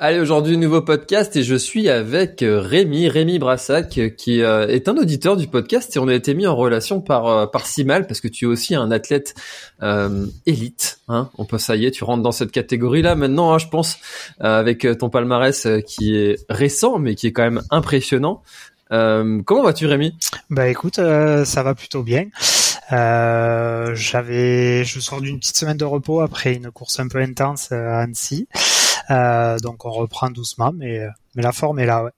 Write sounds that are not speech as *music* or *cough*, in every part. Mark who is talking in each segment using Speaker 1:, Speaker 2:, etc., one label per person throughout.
Speaker 1: Allez, aujourd'hui, nouveau podcast et je suis avec euh, Rémi, Rémi Brassac, euh, qui euh, est un auditeur du podcast et on a été mis en relation par par Simal parce que tu es aussi un athlète euh, élite. Hein on peut, ça y est, tu rentres dans cette catégorie-là maintenant, hein, je pense, avec ton palmarès qui est récent mais qui est quand même impressionnant. comment vas-tu, Rémi?
Speaker 2: Bah écoute, ça va plutôt bien. J'avais, je sors d'une petite semaine de repos après une course un peu intense à Annecy. Euh, donc on reprend doucement, mais, mais la forme est là, ouais.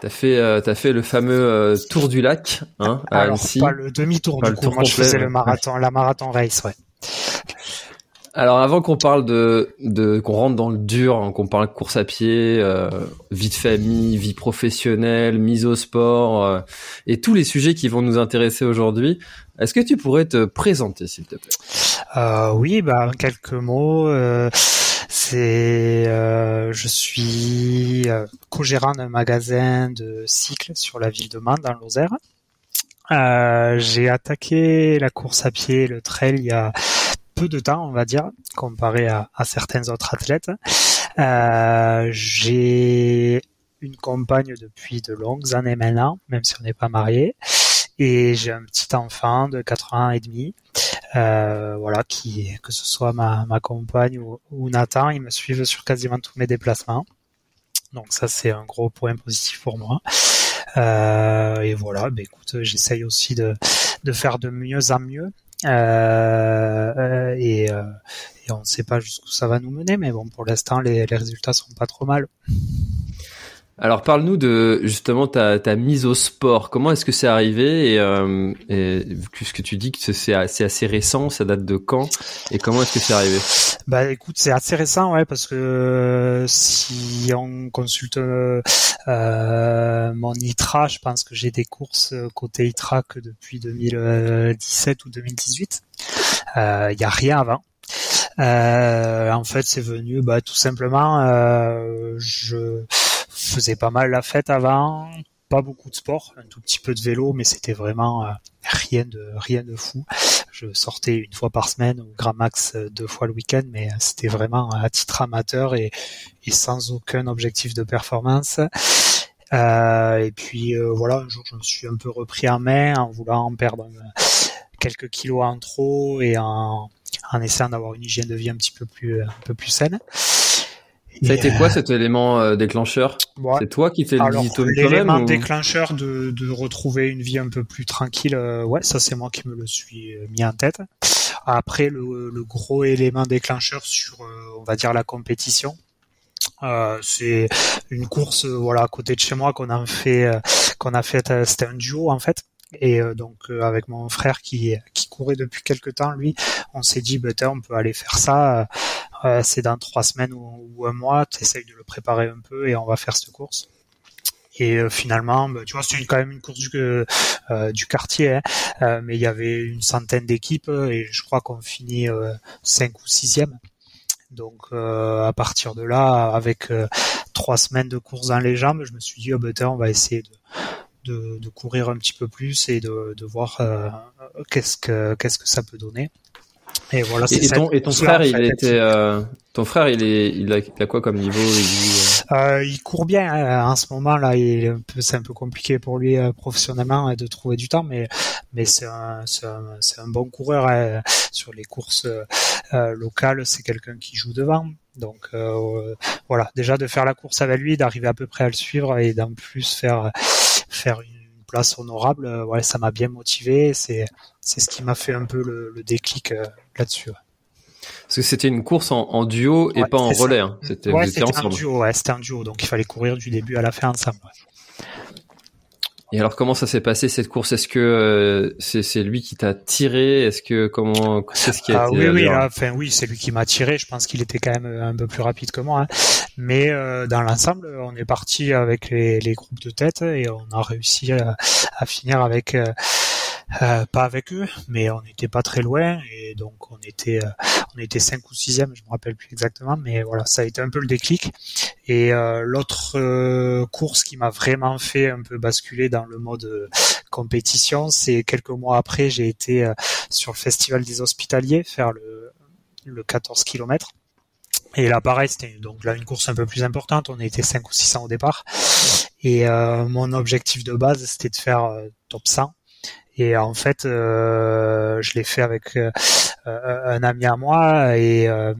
Speaker 1: T'as fait, euh, as fait le fameux euh, tour du lac, hein, à
Speaker 2: Alors, pas le demi-tour du coup. Moi, je faisais le marathon, la marathon race, ouais.
Speaker 1: Alors avant qu'on parle de, de qu'on rentre dans le dur, hein, qu'on parle course à pied, euh, vie de famille, vie professionnelle, mise au sport euh, et tous les sujets qui vont nous intéresser aujourd'hui, est-ce que tu pourrais te présenter s'il te plaît?
Speaker 2: Euh, Oui, bah quelques mots. C'est, euh, je suis euh, co-gérant d'un magasin de cycles sur la ville de Mans dans Lozère. Euh, j'ai attaqué la course à pied, le trail il y a peu de temps, on va dire, comparé à, à certains autres athlètes. Euh, j'ai une compagne depuis de longues années maintenant, même si on n'est pas marié et j'ai un petit enfant de 4 ans et demi. Euh, voilà, qui que ce soit ma, ma compagne ou, ou, Nathan, ils me suivent sur quasiment tous mes déplacements. Donc ça c'est un gros point positif pour moi. Euh, et voilà, bah, écoute, j'essaye aussi de, de faire de mieux en mieux. Euh, et, euh, et, on ne sait pas jusqu'où ça va nous mener, mais bon, pour l'instant, les, les résultats sont pas trop mal.
Speaker 1: Alors parle-nous de justement ta, ta mise au sport. Comment est-ce que c'est arrivé et, euh, et puisque tu dis que c'est assez, récent, ça date de quand et comment est-ce que c'est arrivé?
Speaker 2: Bah écoute, c'est assez récent ouais parce que euh, si on consulte euh, mon ITRA, je pense que j'ai des courses côté ITRA que depuis 2017 ou 2018. Il euh, y a rien avant. Euh, en fait, c'est venu bah, tout simplement. je faisais pas mal la fête avant, pas beaucoup de sport, un tout petit peu de vélo, mais c'était vraiment euh, rien de rien de fou. Je sortais une fois par semaine ou grand max euh, deux fois le week-end, mais c'était vraiment à titre amateur et, et sans aucun objectif de performance. Euh, et puis euh, voilà, un jour je me suis un peu repris en main en voulant perdre quelques kilos en trop et en, en essayant d'avoir une hygiène de vie un petit peu plus un peu plus saine.
Speaker 1: Ça a été quoi cet élément euh, déclencheur? C'est toi qui t'es dit
Speaker 2: toi L'élément déclencheur de, de, retrouver une vie un peu plus tranquille, euh, ouais, ça c'est moi qui me le suis euh, mis en tête. Après, le, le gros élément déclencheur sur, on va dire, la compétition, euh, c'est une course, voilà, à côté de chez moi qu'on a fait, qu'on a fait, c'était un duo en fait. Et donc avec mon frère qui qui courait depuis quelques temps, lui, on s'est dit, bah, on peut aller faire ça euh, c'est dans trois semaines ou, un mois, tu essayes de le préparer un peu et on va faire cette course. Et euh, finalement, bah, tu vois, c'est quand même une course du, euh, quartier, hein. mais il y avait une centaine d'équipes et je crois qu'on finit cinq ou sixième. Donc à partir de là, avec trois semaines de course dans les jambes, je me suis dit, oh, bah, on va essayer de, courir un petit peu plus et de, voir qu'est-ce que qu'est-ce que ça peut donner.
Speaker 1: Et voilà. Et, ton, et ton frère, il était, euh, ton frère, il est, il a, il a quoi comme niveau?
Speaker 2: Il, euh... il court bien hein. en ce moment là. C'est un peu compliqué pour lui euh, professionnellement de trouver du temps, mais mais c'est un, c'est un, c'est un bon coureur hein. sur les courses euh, locales. C'est quelqu'un qui joue devant. Donc voilà, déjà de faire la course avec lui, d'arriver à peu près à le suivre et d'en plus faire faire une place honorable, euh, ouais, ça m'a bien motivé. C'est c'est ce qui m'a fait un peu le, le déclic euh, là-dessus.
Speaker 1: Parce que c'était une course en, duo et pas en relais. Hein.
Speaker 2: C'était ouais, un duo, ouais, c'était un duo, donc il fallait courir du début à la fin ensemble.
Speaker 1: Et alors comment ça s'est passé cette course? Est-ce que euh, c'est lui qui t'a tiré? Est-ce que comment c'est ce qui a
Speaker 2: ah, Oui oui, enfin oui, c'est lui qui m'a tiré. Je pense qu'il était quand même un peu plus rapide que moi, hein. mais euh, dans l'ensemble, on est parti avec les, les, groupes de tête et on a réussi à, à finir avec euh, euh, pas avec eux, mais on n'était pas très loin et donc on était euh, on était cinq ou sixième, je me rappelle plus exactement, mais voilà, ça a été un peu le déclic. Et euh, l'autre course qui m'a vraiment fait un peu basculer dans le mode compétition, c'est quelques mois après, j'ai été sur le festival des hospitaliers faire le le 14 km. Et là, pareil, c'était donc là une course un peu plus importante. On était 5 ou 600 au départ. Et mon objectif de base, c'était de faire top 100 et en fait, euh, je l'ai fait avec euh, un ami à moi et euh,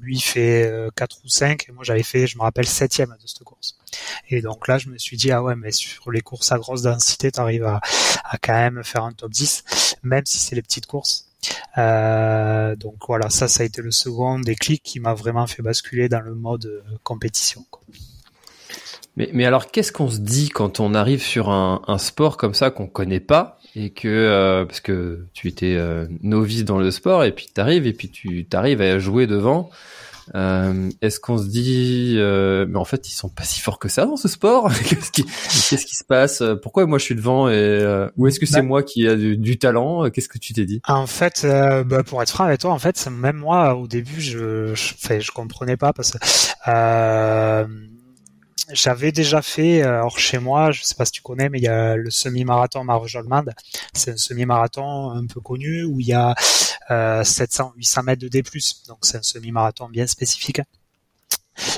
Speaker 2: lui fait 4 ou 5 et moi j'avais fait, je me rappelle, septième de cette course. Et donc là, je me suis dit, ah ouais, mais sur les courses à grosse densité, tu arrives à, à, quand même faire un top 10, même si c'est les petites courses. Euh, donc voilà, ça, ça a été le second déclic qui m'a vraiment fait basculer dans le mode compétition. Quoi.
Speaker 1: Mais, mais alors, qu'est-ce qu'on se dit quand on arrive sur un, un sport comme ça qu'on connaît pas et que euh, parce que tu étais euh, novice dans le sport et puis tu arrives et puis tu t'arrives à jouer devant. Euh, Est-ce qu'on se dit, euh, mais en fait ils sont pas si forts que ça dans ce sport *laughs* Qu'est-ce qui, qu'est-ce qui se passe? Pourquoi moi je suis devant et ou est-ce que c'est bah moi qui a du, talent? Qu'est-ce que tu t'es dit?
Speaker 2: En fait, bah, pour être franc avec toi, en fait même moi au début je, je, je comprenais pas parce que j'avais déjà fait, euh, hors chez moi, je sais pas si tu connais, mais il y a le semi-marathon Marjolmand. C'est un semi-marathon un peu connu où il y a euh, 700, 800 mètres de D+. Donc c'est un semi-marathon bien spécifique.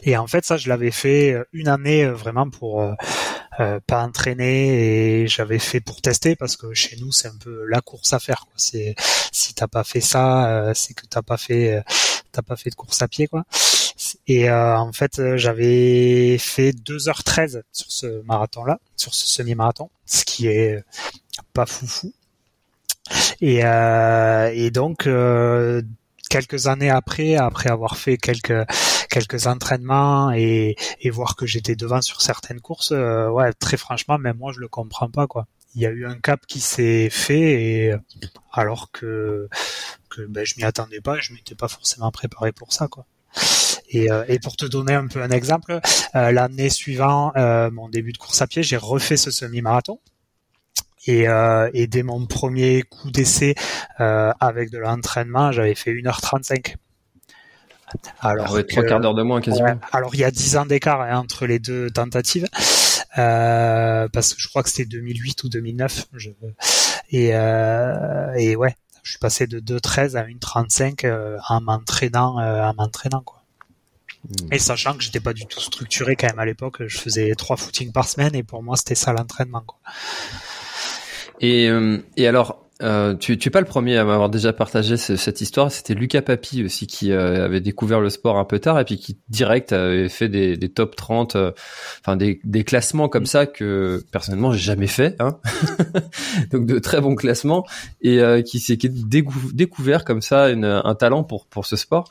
Speaker 2: Et en fait, ça, je l'avais fait euh, une année euh, vraiment pour euh, pas entraîner et j'avais fait pour tester parce que chez nous, c'est un peu la course à faire. C'est si t'as pas fait ça, c'est que t'as pas fait, t'as pas fait de course à pied, quoi. Et euh, en fait, euh, j'avais fait 2h13 sur ce marathon-là, sur ce semi-marathon, ce qui est pas foufou. Et, euh, et donc, quelques années après, après avoir fait quelques quelques entraînements et, et voir que j'étais devant sur certaines courses, ouais, très franchement, même moi, je le comprends pas, quoi. Il y a eu un cap qui s'est fait et alors que que ben, je m'y attendais pas, je m'étais pas forcément préparé pour ça, quoi. Et, euh, et, pour te donner un peu un exemple, euh, l'année suivante, euh, mon début de course à pied, j'ai refait ce semi-marathon. Et, et, dès mon premier coup d'essai avec de l'entraînement, j'avais fait 1h35.
Speaker 1: Alors, ah trois quarts d'heure de moins quasiment.
Speaker 2: alors il y a 10 ans d'écart hein, entre les deux tentatives, parce que je crois que c'était 2008 ou 2009. Je... Et, et ouais, je suis passé de 2,13 à 1,35 en m'entraînant, en m'entraînant quoi. Et sachant que j'étais pas du tout structuré quand même à l'époque, je faisais trois footings par semaine et pour moi c'était ça l'entraînement.
Speaker 1: Et, euh, et alors, euh, tu, tu es pas le premier à m'avoir déjà partagé cette histoire. C'était Lucas Papi aussi qui euh, avait découvert le sport un peu tard et puis qui direct avait fait des, des top 30, euh, enfin des, des, classements comme ça que personnellement j'ai jamais fait. Hein *laughs* Donc de très bons classements et euh, qui s'est découvert comme ça un talent pour pour ce sport.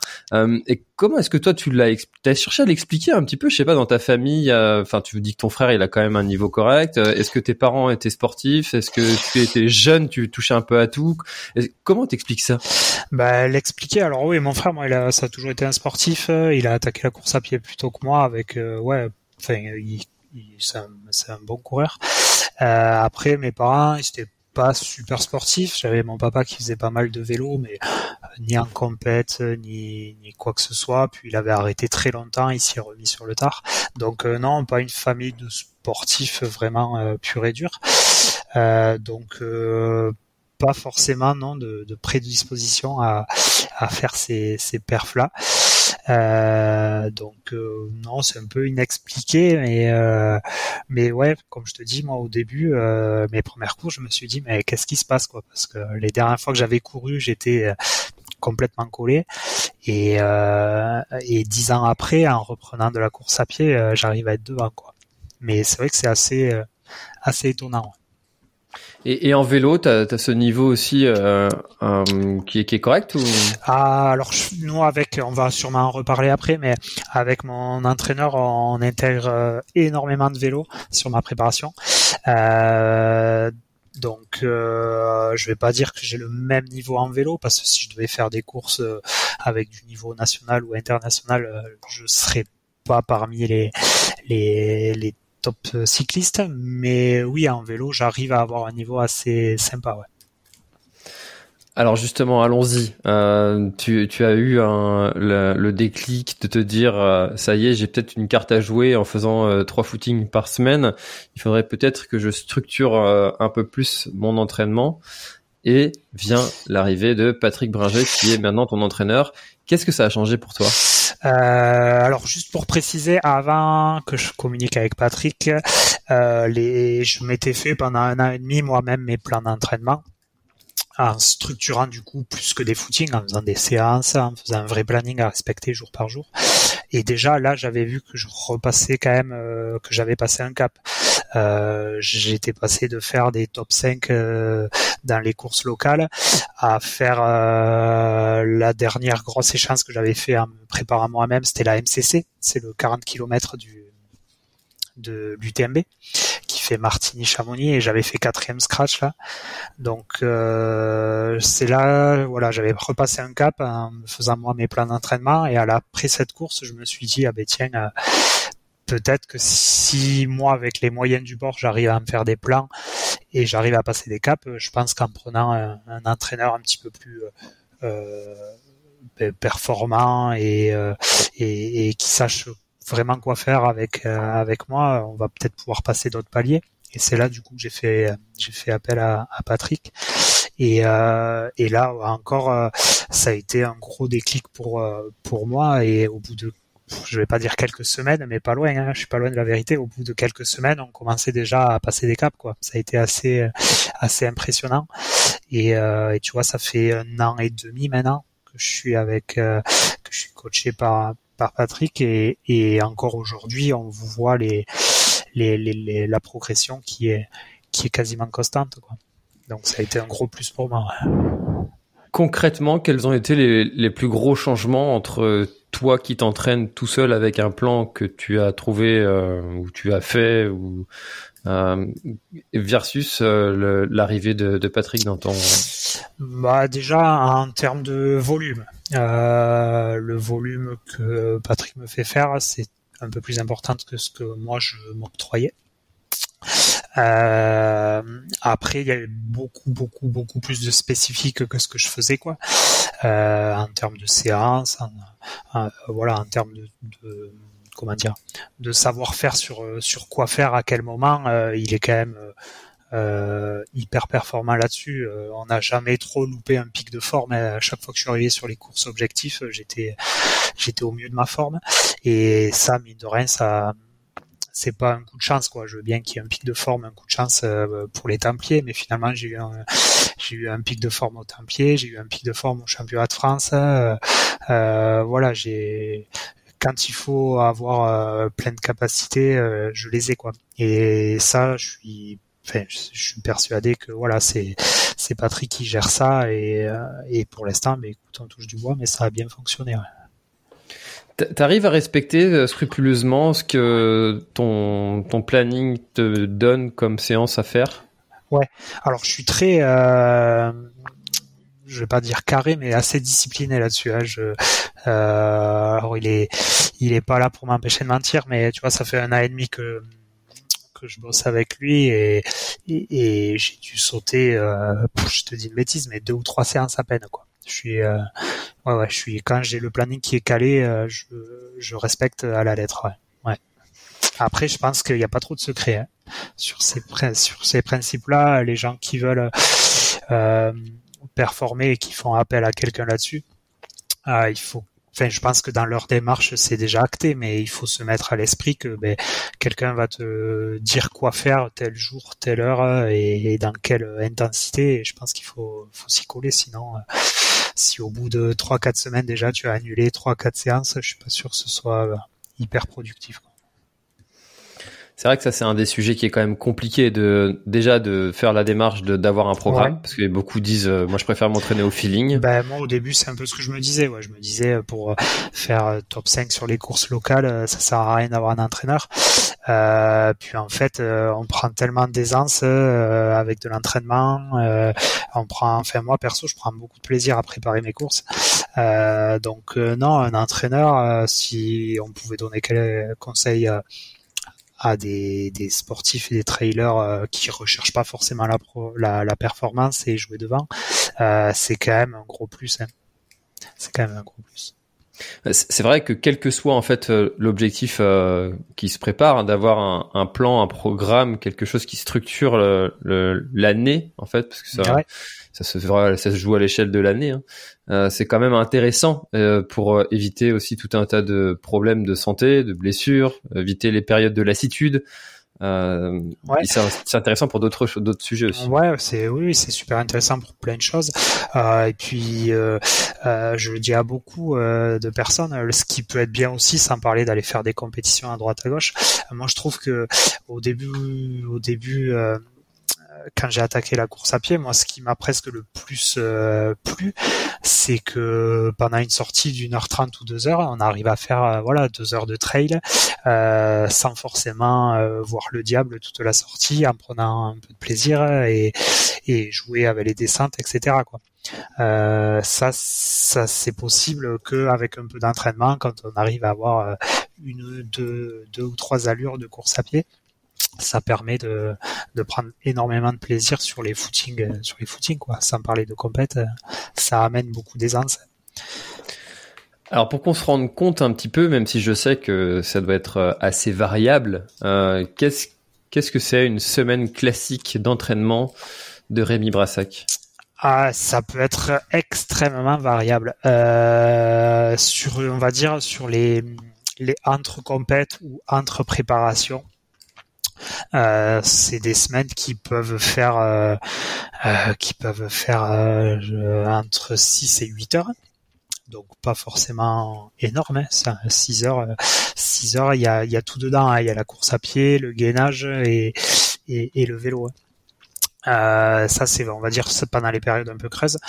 Speaker 1: Comment est-ce que toi tu l'as as cherché à l'expliquer un petit peu Je sais pas dans ta famille. Enfin tu dis que ton frère il a quand même un niveau correct. Est-ce que tes parents étaient sportifs Est-ce que tu étais jeune Tu touchais un peu à tout. Comment t'expliques ça?
Speaker 2: Bah l'expliquer. Alors oui, mon frère, moi, il a, ça a toujours été un sportif. Euh, il a attaqué la course à pied plutôt que moi. Avec euh, ouais, enfin, il, c'est un, bon coureur. Euh, après, mes parents, ils étaient pas super sportifs. J'avais mon papa qui faisait pas mal de vélo, mais ni en compète, ni, ni quoi que ce soit. Puis il avait arrêté très longtemps, il s'y est remis sur le tard. Donc non, pas une famille de sportifs vraiment pur et dur. donc pas forcément non de, de prédisposition à, à faire ces, ces perfs là. Euh, donc euh, non, c'est un peu inexpliqué, mais euh, mais ouais, comme je te dis, moi au début, euh, mes premières cours, je me suis dit mais qu'est-ce qui se passe quoi? Parce que les dernières fois que j'avais couru, j'étais complètement collé, et et dix ans après, en reprenant de la course à pied, j'arrive à être devant quoi. Mais c'est vrai que c'est assez assez étonnant.
Speaker 1: Et, et, en vélo, tu as, ce niveau aussi euh, euh, qui, est, qui est correct ou?
Speaker 2: Ah, Alors nous, avec, on va sûrement en reparler après, mais avec mon entraîneur, on intègre euh, énormément de vélo sur ma préparation. Euh, donc, euh, je vais pas dire que j'ai le même niveau en vélo parce que si je devais faire des courses avec du niveau national ou international, je serais pas parmi les les, les top cycliste, mais oui, en vélo, j'arrive à avoir un niveau assez sympa.
Speaker 1: Alors justement, allons-y. Euh, tu, as eu le, déclic de te dire, euh, ça y est, j'ai peut-être une carte à jouer en faisant euh, trois footings par semaine. Il faudrait peut-être que je structure un peu plus mon entraînement. Et vient l'arrivée de Patrick Bringer, qui est maintenant ton entraîneur. Qu'est-ce que ça a changé pour toi?
Speaker 2: euh, alors juste pour préciser, avant que je communique avec Patrick, euh, les, je m'étais fait pendant un an et demi moi-même mes plans d'entraînement en structurant du coup plus que des footings, en faisant des séances, en faisant un vrai planning à respecter jour par jour. Et déjà là, j'avais vu que je repassais quand même, euh, que j'avais passé un cap. Euh, J'étais passé de faire des top 5 euh, dans les courses locales à faire euh, la dernière grosse échéance que j'avais fait en me préparant moi-même, c'était la MCC, c'est le 40 km du de l'UTMB qui fait Martigny Chamonix et j'avais fait quatrième scratch là. Donc euh, c'est là voilà j'avais repassé un cap en faisant moi mes plans d'entraînement et à cette course je me suis dit ah ben tiens peut-être que si moi avec les moyens du bord j'arrive à me faire des plans et j'arrive à passer des caps je pense qu'en prenant un, entraîneur un petit peu plus euh, performant et, et, et qui sache vraiment quoi faire avec euh, avec moi, on va peut-être pouvoir passer d'autres paliers. Et c'est là du coup que j'ai fait j'ai fait appel à, à Patrick. Et, euh, et là encore, euh, ça a été un gros déclic pour pour moi. Et au bout de je vais pas dire quelques semaines, mais pas loin. Hein, je suis pas loin de la vérité. Au bout de quelques semaines, on commençait déjà à passer des caps. Quoi. Ça a été assez assez impressionnant. Et, et tu vois, ça fait un an et demi maintenant que je suis avec que je suis coaché par par Patrick et, et encore aujourd'hui on vous voit les, les, les, la progression qui est qui est quasiment constante quoi. Donc ça a été un gros plus pour moi.
Speaker 1: Concrètement, quels ont été les, les plus gros changements entre toi qui t'entraînes tout seul avec un plan que tu as trouvé euh, ou tu as fait ou euh, versus euh, l'arrivée de, de, Patrick dans ton
Speaker 2: bah déjà en termes de volume euh, le volume que Patrick me fait faire, c'est un peu plus important que ce que moi je m'octroyais. Euh, après, il y a beaucoup, beaucoup, beaucoup plus de spécifiques que ce que je faisais, quoi. Euh, en termes de séance, voilà, en termes de, de, comment dire, de savoir-faire sur sur quoi faire à quel moment. il est quand même euh, hyper performant là-dessus. Euh, on n'a jamais trop loupé un pic de forme. À chaque fois que je suis arrivé sur les courses objectifs, euh, j'étais j'étais au mieux de ma forme. Et ça, mine de rien, ça c'est pas un coup de chance quoi. Je veux bien qu'il y ait un pic de forme, un coup de chance pour les Templiers, mais finalement j'ai eu un, j'ai eu un pic de forme au Templiers, j'ai eu un pic de forme au championnat de France. Euh, voilà, j'ai quand il faut avoir plein de capacités, je les ai quoi. Et ça, je suis je, suis persuadé que voilà, c'est c'est Patrick qui gère ça et, euh, et pour l'instant, mais écoute, on touche du bois, mais ça a bien fonctionné.
Speaker 1: tu T'arrives à respecter euh, scrupuleusement ce que ton, ton planning te donne comme séance à faire?
Speaker 2: Ouais. Alors je suis très, euh, je vais pas dire carré, mais assez discipliné là-dessus. Hein. Euh, alors il est, il est pas là pour m'empêcher de mentir, mais tu vois, ça fait un an et demi que que je bosse avec lui et, et, j'ai dû sauter, euh, je te dis une bêtise, mais deux ou trois séances à peine quoi. Je suis, euh, ouais, ouais, je suis quand j'ai le planning qui est calé, euh, je, je respecte à la lettre. Ouais. ouais. Après, je pense qu'il n'y a pas trop de secret hein. sur ces sur ces principes-là. Les gens qui veulent euh, performer et qui font appel à quelqu'un là-dessus, il faut Enfin, je pense que dans leur démarche, c'est déjà acté, mais il faut se mettre à l'esprit que ben, quelqu'un va te dire quoi faire tel jour, telle heure et, dans quelle intensité. Et je pense qu'il faut, faut s'y coller, sinon, euh, si au bout de 3-4 semaines déjà tu as annulé 3-4 séances, je suis pas sûr que ce soit hyper productif.
Speaker 1: C'est vrai que ça c'est un des sujets qui est quand même compliqué de déjà de faire la démarche de d'avoir un programme parce que beaucoup disent euh, moi je préfère m'entraîner au feeling.
Speaker 2: Ben moi au début c'est un peu ce que je me disais ouais je me disais euh, pour euh, faire top 5 sur les courses locales ça sert à rien d'avoir un entraîneur. Euh, puis en fait on prend tellement d'aisance avec de l'entraînement on prend enfin moi perso je prends beaucoup de plaisir à préparer mes courses. donc non un entraîneur si on pouvait donner quel conseil à des, des sportifs et des trailers euh, qui recherchent pas forcément la, la, la, performance et jouer devant, euh, c'est quand même un gros plus. Hein. C'est quand même un gros plus.
Speaker 1: C'est vrai que quel que soit en fait euh, l'objectif euh, qui se prépare, hein, d'avoir un, un, plan, un programme, quelque chose qui structure l'année en fait, parce que ça, ça se ça se joue à l'échelle de l'année. Hein. Euh, c'est quand même intéressant euh, pour euh, éviter aussi tout un tas de problèmes de santé, de blessures, éviter les périodes de lassitude. Euh, ouais. C'est intéressant pour d'autres d'autres sujets aussi.
Speaker 2: Ouais, c'est oui, c'est super intéressant pour plein de choses. Euh, et puis, euh, je le dis à beaucoup de personnes, ce qui peut être bien aussi, sans parler d'aller faire des compétitions à droite à gauche. moi, je trouve que au début, au début quand j'ai attaqué la course à pied, moi, ce qui m'a presque le plus euh, plu, c'est que pendant une sortie d'une heure trente ou deux heures, on arrive à faire euh, voilà deux heures de trail euh, sans forcément voir le diable toute la sortie, en prenant un peu de plaisir et, et jouer avec les descentes, etc. Quoi. ça, ça c'est possible qu'avec un peu d'entraînement, quand on arrive à avoir une, deux, deux ou trois allures de course à pied ça permet de, de prendre énormément de plaisir sur les footings, euh, sur les footings quoi. Sans parler de compète, euh, ça amène beaucoup d'aisance.
Speaker 1: Alors pour qu'on se rende compte un petit peu, même si je sais que ça doit être euh, assez variable, euh, qu'est-ce qu'est-ce que c'est une semaine classique d'entraînement de Rémi Brassac?
Speaker 2: Ah, ça peut être extrêmement variable. Euh, sur, on va dire, sur les, les entre compètes ou entre préparations, euh, c'est des semaines qui peuvent faire euh, euh, qui peuvent faire entre 6 et 8 heures donc pas forcément énorme, hein, ça, 6 heures, 6 heures, il y a, y a tout dedans, hein. il y a la course à pied, le gainage et, et, le vélo. Hein. ça c'est, on va dire, pendant les périodes un peu creuses.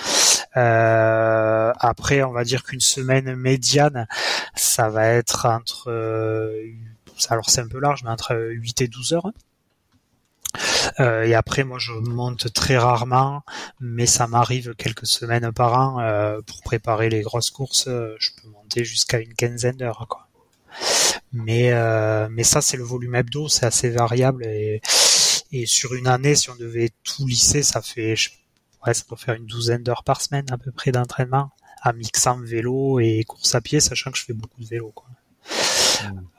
Speaker 2: après, on va dire qu'une semaine médiane, ça va être entre alors c'est un peu large, mais entre 8 et 12 heures. Euh, et après, moi, je monte très rarement, mais ça m'arrive quelques semaines par an euh, pour préparer les grosses courses. Euh, je peux monter jusqu'à une quinzaine d'heures, quoi. Mais ça, c'est le volume hebdo, c'est assez variable et, sur une année, si on devait tout lisser, ça fait ouais, ça peut faire une douzaine d'heures par semaine à peu près d'entraînement, à mixant vélo et course à pied, sachant que je fais beaucoup de vélo, quoi.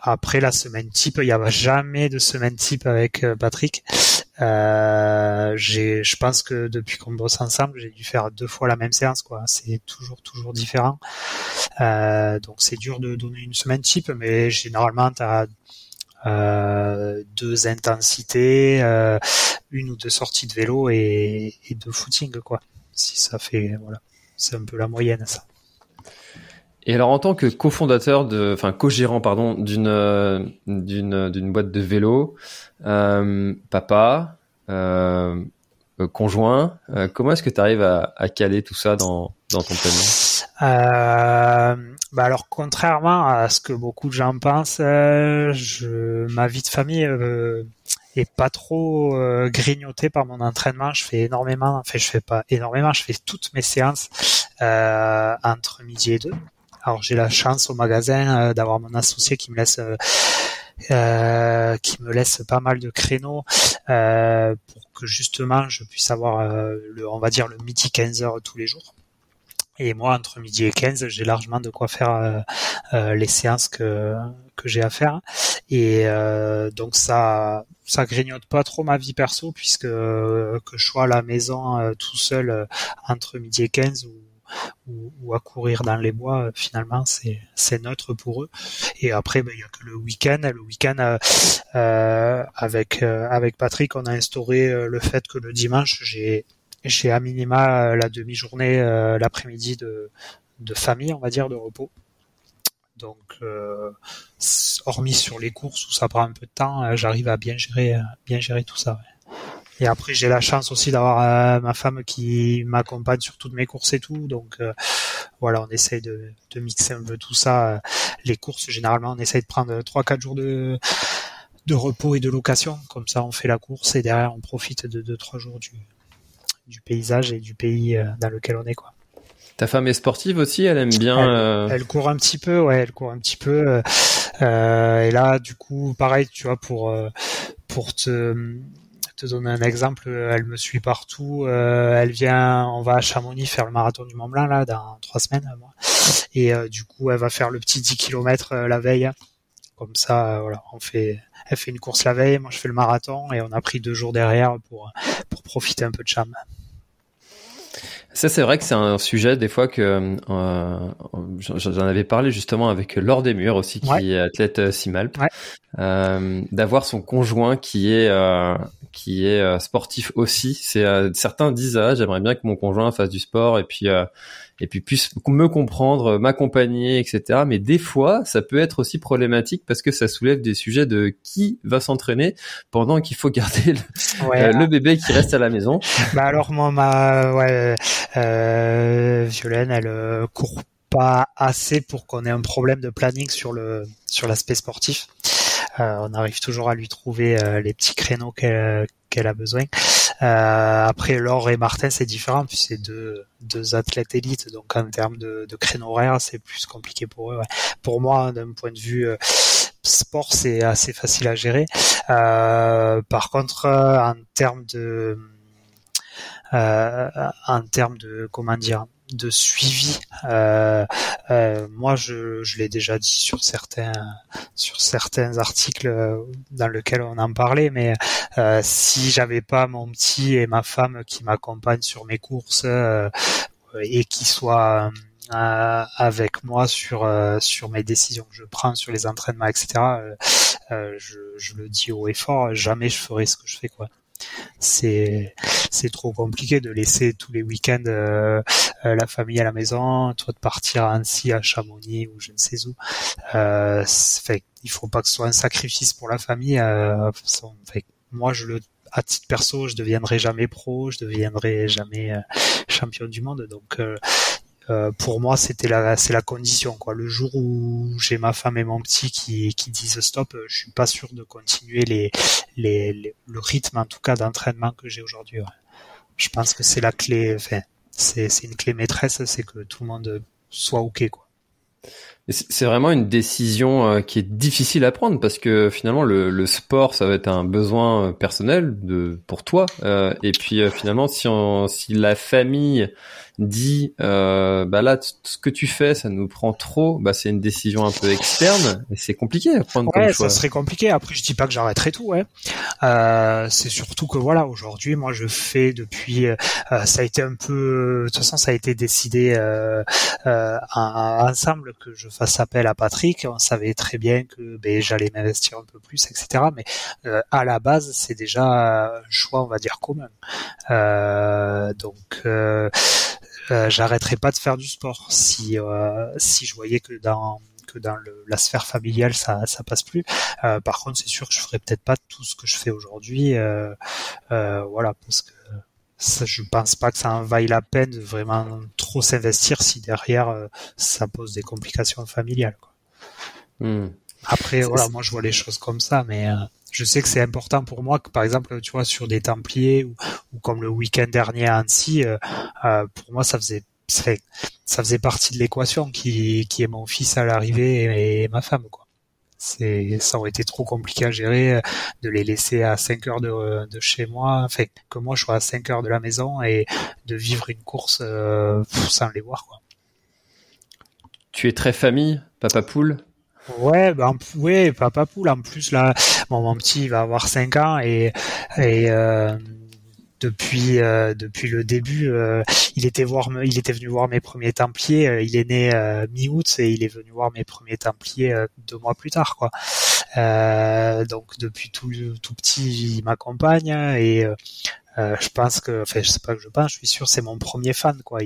Speaker 2: Après la semaine type, il n'y a jamais de semaine type avec euh, Patrick. Euh, je pense que depuis qu'on bosse ensemble, j'ai dû faire deux fois la même séance, quoi. C'est toujours, toujours différent. Euh, donc c'est dur de donner une semaine type, mais généralement t'as euh, deux intensités, une ou deux sorties de vélo et, et deux footing, quoi. Si ça fait, voilà, c'est un peu la moyenne, ça.
Speaker 1: Et alors en tant que cofondateur de, enfin co-gérant pardon d'une euh, d'une d'une boîte de vélo, euh, papa, euh, euh conjoint, euh, comment est-ce que tu arrives à, caler tout ça dans dans ton
Speaker 2: planning? Bah alors contrairement à ce que beaucoup de gens pensent, ma vie de famille est pas trop grignotée par mon entraînement. Je fais énormément, enfin je fais pas énormément, je fais toutes mes séances entre midi et deux. Alors j'ai la chance au magasin euh, d'avoir mon associé qui me laisse euh, euh, qui me laisse pas mal de créneaux pour que justement je puisse avoir le on va dire le midi 15 heures tous les jours. Et moi, entre midi et 15, j'ai largement de quoi faire les séances que, que j'ai à faire. Et donc ça ça grignote pas trop ma vie perso puisque que je sois à la maison tout seul entre midi et 15 ou ou, à courir dans les bois, euh, finalement, c'est neutre pour eux. Et après, ben, il y a que le week-end. Le week-end, euh, euh avec Patrick, on a instauré le fait que le dimanche, j'ai à minima la demi-journée l'après-midi de famille, on va dire, de repos. Donc, hormis sur les courses où ça prend un peu de temps, j'arrive à bien gérer tout ça. Et après, j'ai la chance aussi d'avoir ma femme qui m'accompagne sur toutes mes courses et tout. Donc, voilà, on essaye de, de, mixer un peu tout ça. Les courses, généralement, on essaye de prendre trois, quatre jours de de repos et de location. Comme ça, on fait la course et derrière, on profite de deux, trois jours du, du paysage et du pays euh, dans lequel on est, quoi.
Speaker 1: Ta femme est sportive aussi, elle aime bien.
Speaker 2: Euh, elle, court un petit peu, ouais, elle court un petit peu. Euh, et là, du coup, pareil, tu vois, pour pour te te donner un exemple, elle me suit partout. elle vient, on va à Chamonix faire le marathon du Mont Blanc là dans trois semaines. Et du coup, elle va faire le petit 10 km la veille. Comme ça, voilà, on fait elle fait une course la veille, moi je fais le marathon et on a pris deux jours derrière pour pour profiter un peu de Cham.
Speaker 1: Ça, c'est vrai que c'est un sujet des fois que euh, j'en avais parlé justement avec Laure Desmurs aussi, qui est athlète euh, Simalp, euh, d'avoir son conjoint qui est euh, qui est sportif aussi. C'est certains disent ah, j'aimerais bien que mon conjoint fasse du sport et puis et puis puisse me comprendre, m'accompagner, etc. Mais des fois, ça peut être aussi problématique parce que ça soulève des sujets de qui va s'entraîner pendant qu'il faut garder le, euh, bébé qui reste à la maison. *laughs*
Speaker 2: Bah alors moi, ma ouais, euh, Violaine, elle euh, court pas assez pour qu'on ait un problème de planning sur le sur l'aspect sportif. Euh, on arrive toujours à lui trouver euh, les petits créneaux qu'elle a besoin. Euh, après, Laure et Martin, c'est différent, puis c'est deux, deux athlètes élites, donc en termes de, de créneaux horaires, c'est plus compliqué pour eux. Pour moi, d'un point de vue sport, c'est assez facile à gérer. par contre, en termes de en termes de comment dire de suivi. Euh, euh, moi, je, je l'ai déjà dit sur certains sur certains articles dans lesquels on en parlait, mais euh, si j'avais pas mon petit et ma femme qui m'accompagnent sur mes courses et qui soient avec moi sur sur mes décisions que je prends sur les entraînements, etc. je, je le dis haut et fort, jamais je ferais ce que je fais, quoi c'est c'est trop compliqué de laisser tous les week-ends euh, euh, la famille à la maison, toi de partir à Annecy, à Chamonix ou je ne sais où. Euh, fait, il faut pas que ce soit un sacrifice pour la famille. Euh, fait, moi, je le à titre perso, je deviendrai jamais pro, je deviendrai jamais champion du monde. Donc euh, pour moi, c'était la, c'est la condition. Quoi. Le jour où j'ai ma femme et mon petit qui, qui disent stop, euh, je suis pas sûr de continuer les, les, le rythme, en tout cas, d'entraînement que j'ai aujourd'hui. Je pense que c'est la clé. Enfin, c'est, c'est une clé maîtresse, c'est que tout le monde soit ok. Quoi.
Speaker 1: C'est vraiment une décision euh, qui est difficile à prendre parce que finalement le, le sport ça va être un besoin personnel de pour toi. Et puis finalement si on, si la famille dit euh, bah là ce que tu fais ça nous prend trop bah c'est une décision un peu externe et c'est compliqué à prendre
Speaker 2: ouais,
Speaker 1: ça
Speaker 2: serait compliqué. Après je dis pas que j'arrêterai tout ouais euh, c'est surtout que voilà aujourd'hui moi je fais depuis euh, ça a été un peu de toute façon ça a été décidé euh, euh, ensemble que je fasse appel à Patrick. On savait très bien que ben, j'allais m'investir un peu plus etc mais euh, à la base c'est déjà un choix on va dire commun. Donc euh, j'arrêterais pas de faire du sport si euh, je voyais que dans la sphère familiale ça passe plus. Euh, par contre, c'est sûr que je ferais peut-être pas tout ce que je fais aujourd'hui, voilà, parce que ça, je pense pas que ça en vaille la peine de vraiment trop s'investir si derrière ça pose des complications familiales. Quoi. Hmm. Après, voilà, moi je vois les choses comme ça, mais je sais que c'est important pour moi que par exemple tu vois sur des Templiers ou, ou comme le week-end dernier à Annecy euh, euh pour moi ça faisait ça faisait partie de l'équation qui qui est mon fils à l'arrivée et, ma femme quoi c'est ça aurait été trop compliqué à gérer euh, de les laisser à 5 heures de, de chez moi enfin que moi je sois à 5 heures de la maison et de vivre une course euh, sans les voir quoi
Speaker 1: tu es très famille papa poule?
Speaker 2: Ouais, bah, ouais, papa poule. En plus, là, bon, mon petit va avoir 5 ans et, et euh, depuis euh, depuis le début, euh, il était voir, il était venu voir mes premiers Templiers. il est né mi-août et il est venu voir mes premiers Templiers deux mois plus tard, quoi. donc depuis tout tout petit, il m'accompagne et je pense que, enfin, je sais pas que je pense, je suis sûr, c'est mon premier fan, quoi.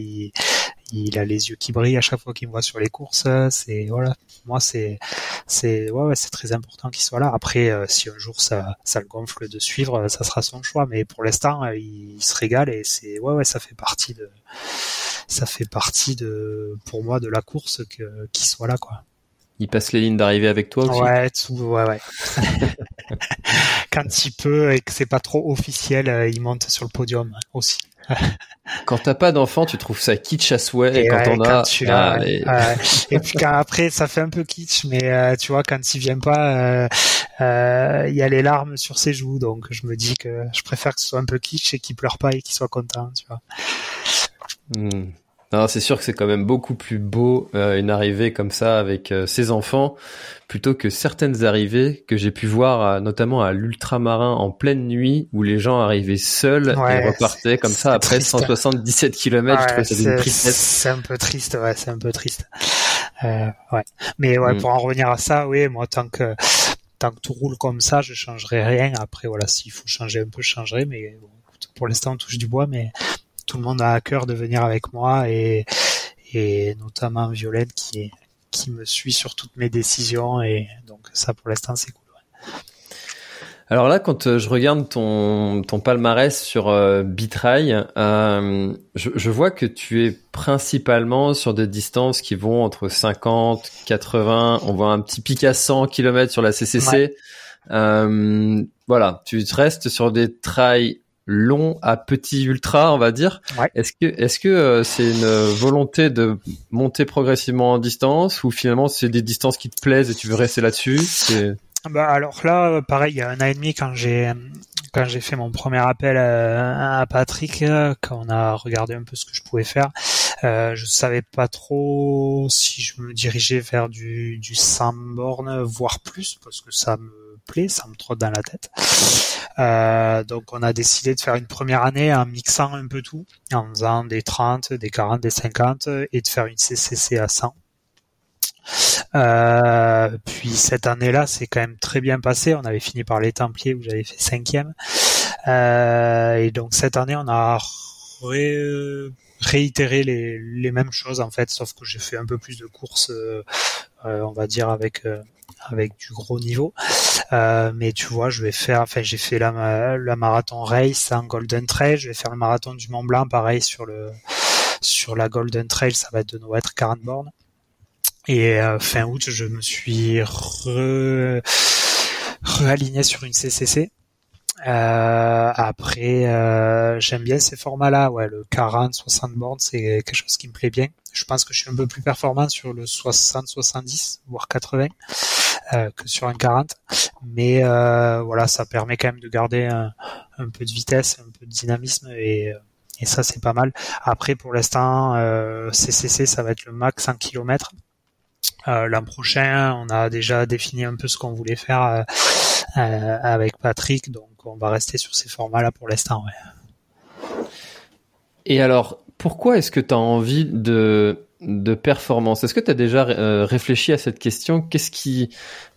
Speaker 2: Il a les yeux qui brillent à chaque fois qu'il me voit sur les courses. C'est voilà, moi c'est c'est ouais, ouais c'est très important qu'il soit là. Après, si un jour ça ça le gonfle de suivre, ça sera son choix. Mais pour l'instant, il, se régale et c'est ouais ouais ça fait partie de ça fait partie de pour moi de la course que qu'il soit là quoi.
Speaker 1: Il passe les lignes d'arrivée avec toi aussi?
Speaker 2: Ouais, tout, ouais, ouais. *laughs* Quand il peut et que c'est pas trop officiel, euh, il monte sur le podium aussi. *laughs*
Speaker 1: quand t'as pas d'enfant, tu trouves ça kitsch à souhait, et, quand on a,
Speaker 2: ah, *laughs* et... puis quand après, ça fait un peu kitsch, mais euh, tu vois, quand il vient pas, euh, il y a les larmes sur ses joues, donc je me dis que je préfère que ce soit un peu kitsch et qu'il pleure pas et qu'il soit content, tu vois.
Speaker 1: Hmm c'est sûr que c'est quand même beaucoup plus beau euh, une arrivée comme ça avec euh, ses enfants plutôt que certaines arrivées que j'ai pu voir euh, notamment à l'ultramarin en pleine nuit où les gens arrivaient seuls et repartaient comme ça après 177 km. je
Speaker 2: trouve C'est un peu triste, ouais, c'est un peu triste. ouais. Mais ouais, mm. pour en revenir à ça, oui, moi tant que tant que tout roule comme ça, je changerai rien. Après voilà, s'il faut changer un peu, je changerai. Mais pour l'instant, on touche du bois, mais tout le monde a à cœur de venir avec moi et, et notamment Violaine qui qui me suit sur toutes mes décisions et donc ça pour l'instant c'est cool.
Speaker 1: Alors là, quand euh, je regarde ton, ton palmarès sur euh, Bitrail, euh, je, je, vois que tu es principalement sur des distances qui vont entre 50, 80. On voit un petit pic à 100 km sur la CCC. Euh, voilà, tu restes sur des trails long à petit ultra, on va dire. Est-ce que est-ce que euh, c'est une volonté de monter progressivement en distance ou finalement c'est des distances qui te plaisent et tu veux rester là-dessus?
Speaker 2: Bah alors là, pareil, il y a un an et demi quand j'ai quand j'ai fait mon premier appel à, à Patrick, euh, quand on a regardé un peu ce que je pouvais faire, euh, je savais pas trop si je me dirigeais vers du du 100 bornes, voire plus, parce que ça me plaît, ça me trotte dans la tête. Euh, donc on a décidé de faire une première année en mixant un peu tout, en faisant des 30, des 40, des 50 et de faire une CCC à 100. Euh, puis cette année-là, c'est quand même très bien passé. On avait fini par les Templiers où j'avais fait cinquième. Euh, et donc cette année, on a réitéré les, les, mêmes choses en fait, sauf que j'ai fait un peu plus de courses, euh, on va dire avec avec du gros niveau. Euh, mais tu vois, je vais faire, enfin, j'ai fait la, la marathon race en Golden Trail, je vais faire le marathon du Mont Blanc, pareil sur le sur la Golden Trail, ça va de nouveau être 40 bornes. Et euh, fin août, je me suis re, réaligné sur une CCC. Euh, après, euh, j'aime bien ces formats-là. Ouais, le 40, 60 bornes, c'est quelque chose qui me plaît bien. Je pense que je suis un peu plus performant sur le 60, 70, voire 80 euh, que sur un 40. Mais euh, voilà, ça permet quand même de garder un, peu de vitesse, un peu de dynamisme et, et ça c'est pas mal. Après, pour l'instant, euh, CCC, ça va être le max en kilomètres. Euh, L'an prochain, on a déjà défini un peu ce qu'on voulait faire euh, euh, avec Patrick, donc on va rester sur ces formats-là pour l'instant. Ouais.
Speaker 1: Et alors, pourquoi est-ce que tu as envie de de performance. Est-ce que tu as déjà euh, réfléchi à cette question? Qu'est-ce qui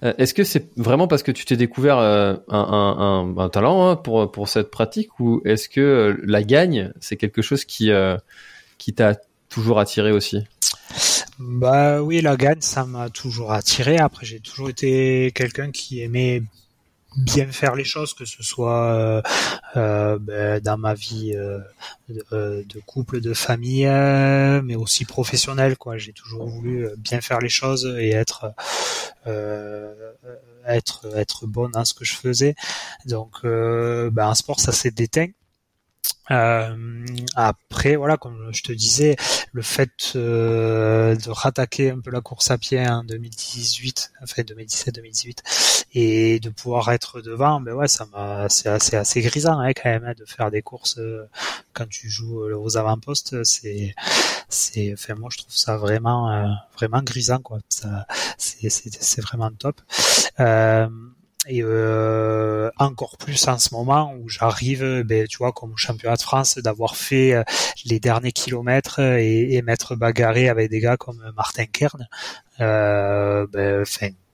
Speaker 1: euh, Est-ce que c'est vraiment parce que tu t'es découvert euh, un, talent hein, pour pour cette pratique? Ou est-ce que la gagne c'est quelque chose qui qui t'a toujours attiré aussi?
Speaker 2: Bah oui, la gagne ça m'a toujours attiré. Après, j'ai toujours été quelqu'un qui aimait bien faire les choses, que ce soit euh, euh ben, dans ma vie euh, de, de, couple, de famille, euh, mais aussi professionnelle. Quoi, j'ai toujours voulu bien faire les choses et être être être bon dans ce que je faisais. Donc, ben, un sport, ça s'est déteint. Euh, après, voilà, comme je te disais, le fait euh, de rattaquer un peu la course à pied en 2018, enfin 2017-2018, et de pouvoir être devant, ben ouais, ça m'a, c'est assez, assez grisant hein, quand même hein, de faire des courses euh, quand tu joues euh, aux avant-postes. C'est, c'est, enfin moi je trouve ça vraiment, vraiment grisant quoi. Ça, c'est, c'est, vraiment top. Euh, et euh, encore plus en ce moment où j'arrive, ben, tu vois, comme championnat de France, d'avoir fait euh, les derniers kilomètres et, et m'être bagarré avec des gars comme Martin Kern. Euh, ben,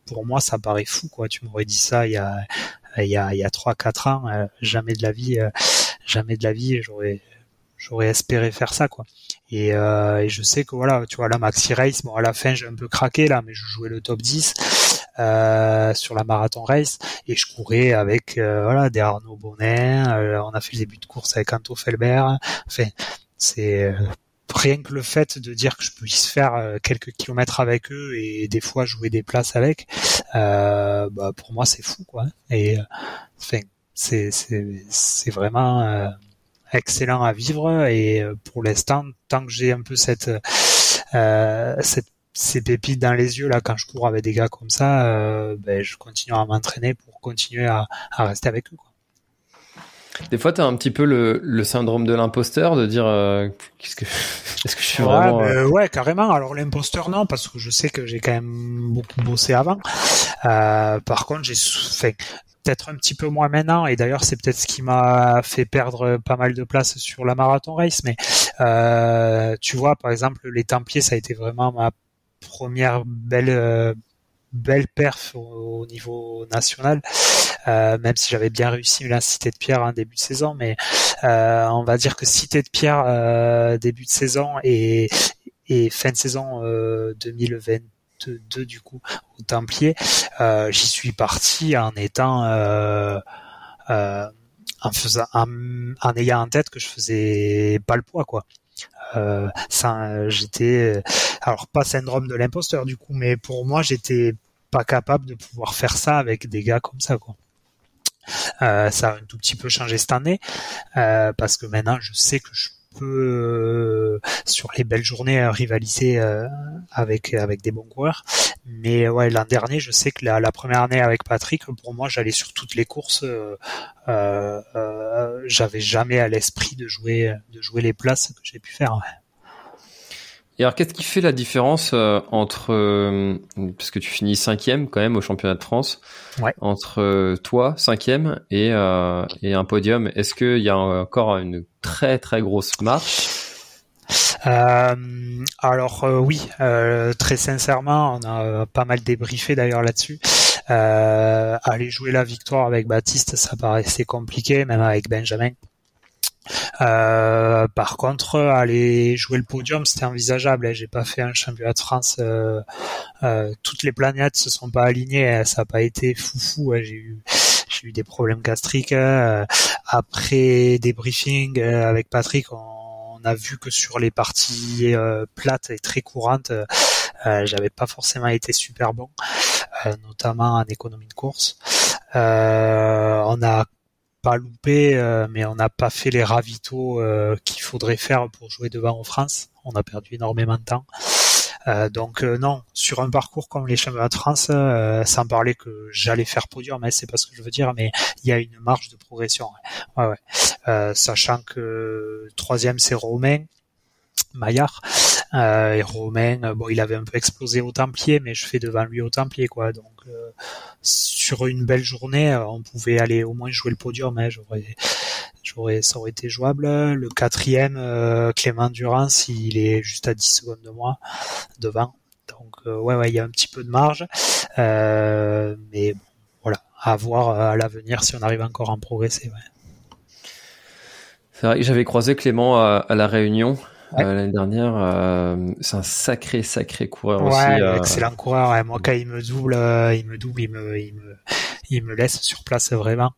Speaker 2: pour moi, ça paraît fou, quoi. Tu m'aurais dit ça il y a il y a il y a trois quatre ans, euh, jamais de la vie, jamais de la vie, j'aurais j'aurais espéré faire ça, quoi. Et, et, je sais que voilà, tu vois, la Maxi Race, bon, à la fin, j'ai un peu craqué là, mais je jouais le top 10 sur la marathon race et je courais avec voilà des Arnaud Bonnet. on a fait le début de course avec Anto Felbert. Enfin, c'est rien que le fait de dire que je puisse faire euh, quelques kilomètres avec eux et des fois jouer des places avec, euh, bah, pour moi c'est fou quoi. Et euh, c'est c'est vraiment excellent à vivre et pour l'instant tant que j'ai un peu cette cette ces pépites dans les yeux là quand je cours avec des gars comme ça, ben, je continue à m'entraîner pour continuer à, à rester avec eux. Quoi.
Speaker 1: Des fois, tu as un petit peu le, le syndrome de l'imposteur, de dire euh, qu'est-ce que *laughs* est-ce que je suis vraiment
Speaker 2: euh, ouais, carrément. Alors l'imposteur non, parce que je sais que j'ai quand même beaucoup bossé avant. Euh, par contre, j'ai fait peut-être un petit peu moins maintenant, et d'ailleurs c'est peut-être ce qui m'a fait perdre pas mal de place sur la marathon race. Mais euh, tu vois, par exemple, les Templiers, ça a été vraiment ma première belle euh, belle perf au, niveau national, euh, même si j'avais bien réussi la Cité de Pierre en début de saison, mais euh, on va dire que Cité de Pierre euh, début de saison et, fin de saison 2022 du coup au Templier, j'y suis parti en étant en faisant en, ayant en tête que je faisais pas le poids quoi. Euh, ça, j'étais, alors pas syndrome de l'imposteur du coup, mais pour moi j'étais pas capable de pouvoir faire ça avec des gars comme ça quoi. Euh, ça a un tout petit peu changé cette année euh, parce que maintenant je sais que je euh, sur les belles journées rivaliser avec avec des bons coureurs. Mais ouais l'an dernier je sais que la, première année avec Patrick pour moi j'allais sur toutes les courses j'avais jamais à l'esprit de jouer de jouer les places que j'ai pu faire
Speaker 1: et alors, qu'est-ce qui fait la différence euh, entre, euh, parce que tu finis cinquième quand même au championnat de France,
Speaker 2: ouais.
Speaker 1: entre euh, toi cinquième et, et un podium? Est-ce qu'il y a encore une très très grosse marche?
Speaker 2: Alors oui, très sincèrement, on a pas mal débriefé d'ailleurs là-dessus. aller jouer la victoire avec Baptiste, ça paraissait compliqué, même avec Benjamin. Euh, par contre, aller jouer le podium, c'était envisageable. Hein. J'ai pas fait un championnat de France. Euh, euh, toutes les planètes se sont pas alignées. Hein. Ça n'a pas été foufou. Hein. J'ai eu j'ai eu des problèmes gastriques. Après des briefings avec Patrick, on, a vu que sur les parties plates et très courantes, j'avais pas forcément été super bon, notamment en économie de course. on a pas loupé, euh, mais on n'a pas fait les ravitaux euh, qu'il faudrait faire pour jouer devant en France. On a perdu énormément de temps. Euh, donc non, sur un parcours comme les championnats de France, sans parler que j'allais faire podium, mais c'est pas ce que je veux dire, mais il y a une marge de progression. Ouais, ouais. sachant que troisième c'est Romain, Maillard. Euh, et Romain, euh, bon, il avait un peu explosé au Templier, mais je fais devant lui au Templier, quoi. Donc, euh, sur une belle journée, on pouvait aller au moins jouer le podium. Hein, j'aurais, j'aurais, ça aurait été jouable. Le quatrième, Clément Durance, il est juste à 10 secondes de moi devant. Donc, ouais, ouais, il y a un petit peu de marge, mais bon, voilà, à voir à l'avenir si on arrive encore à en progresser. Ouais.
Speaker 1: C'est vrai j'avais croisé Clément à la Réunion euh, l'année dernière. Euh, c'est un sacré, sacré coureur
Speaker 2: ouais,
Speaker 1: aussi.
Speaker 2: Euh. excellent coureur. Moi, quand il me double, il me double, il me, il me, il me laisse sur place vraiment.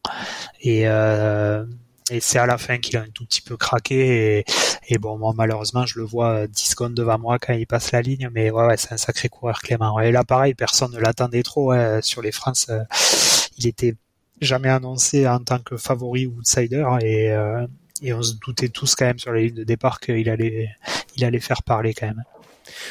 Speaker 2: Et, et c'est à la fin qu'il a un tout petit peu craqué. Et, et, bon, moi, malheureusement, je le vois 10 secondes devant moi quand il passe la ligne. Mais ouais, ouais c'est un sacré coureur, Clément. Et là, pareil, personne ne l'attendait trop sur les France. il était jamais annoncé en tant que favori ou outsider. Et et on se doutait tous quand même sur la ligne de départ qu'il allait, il allait faire parler quand même.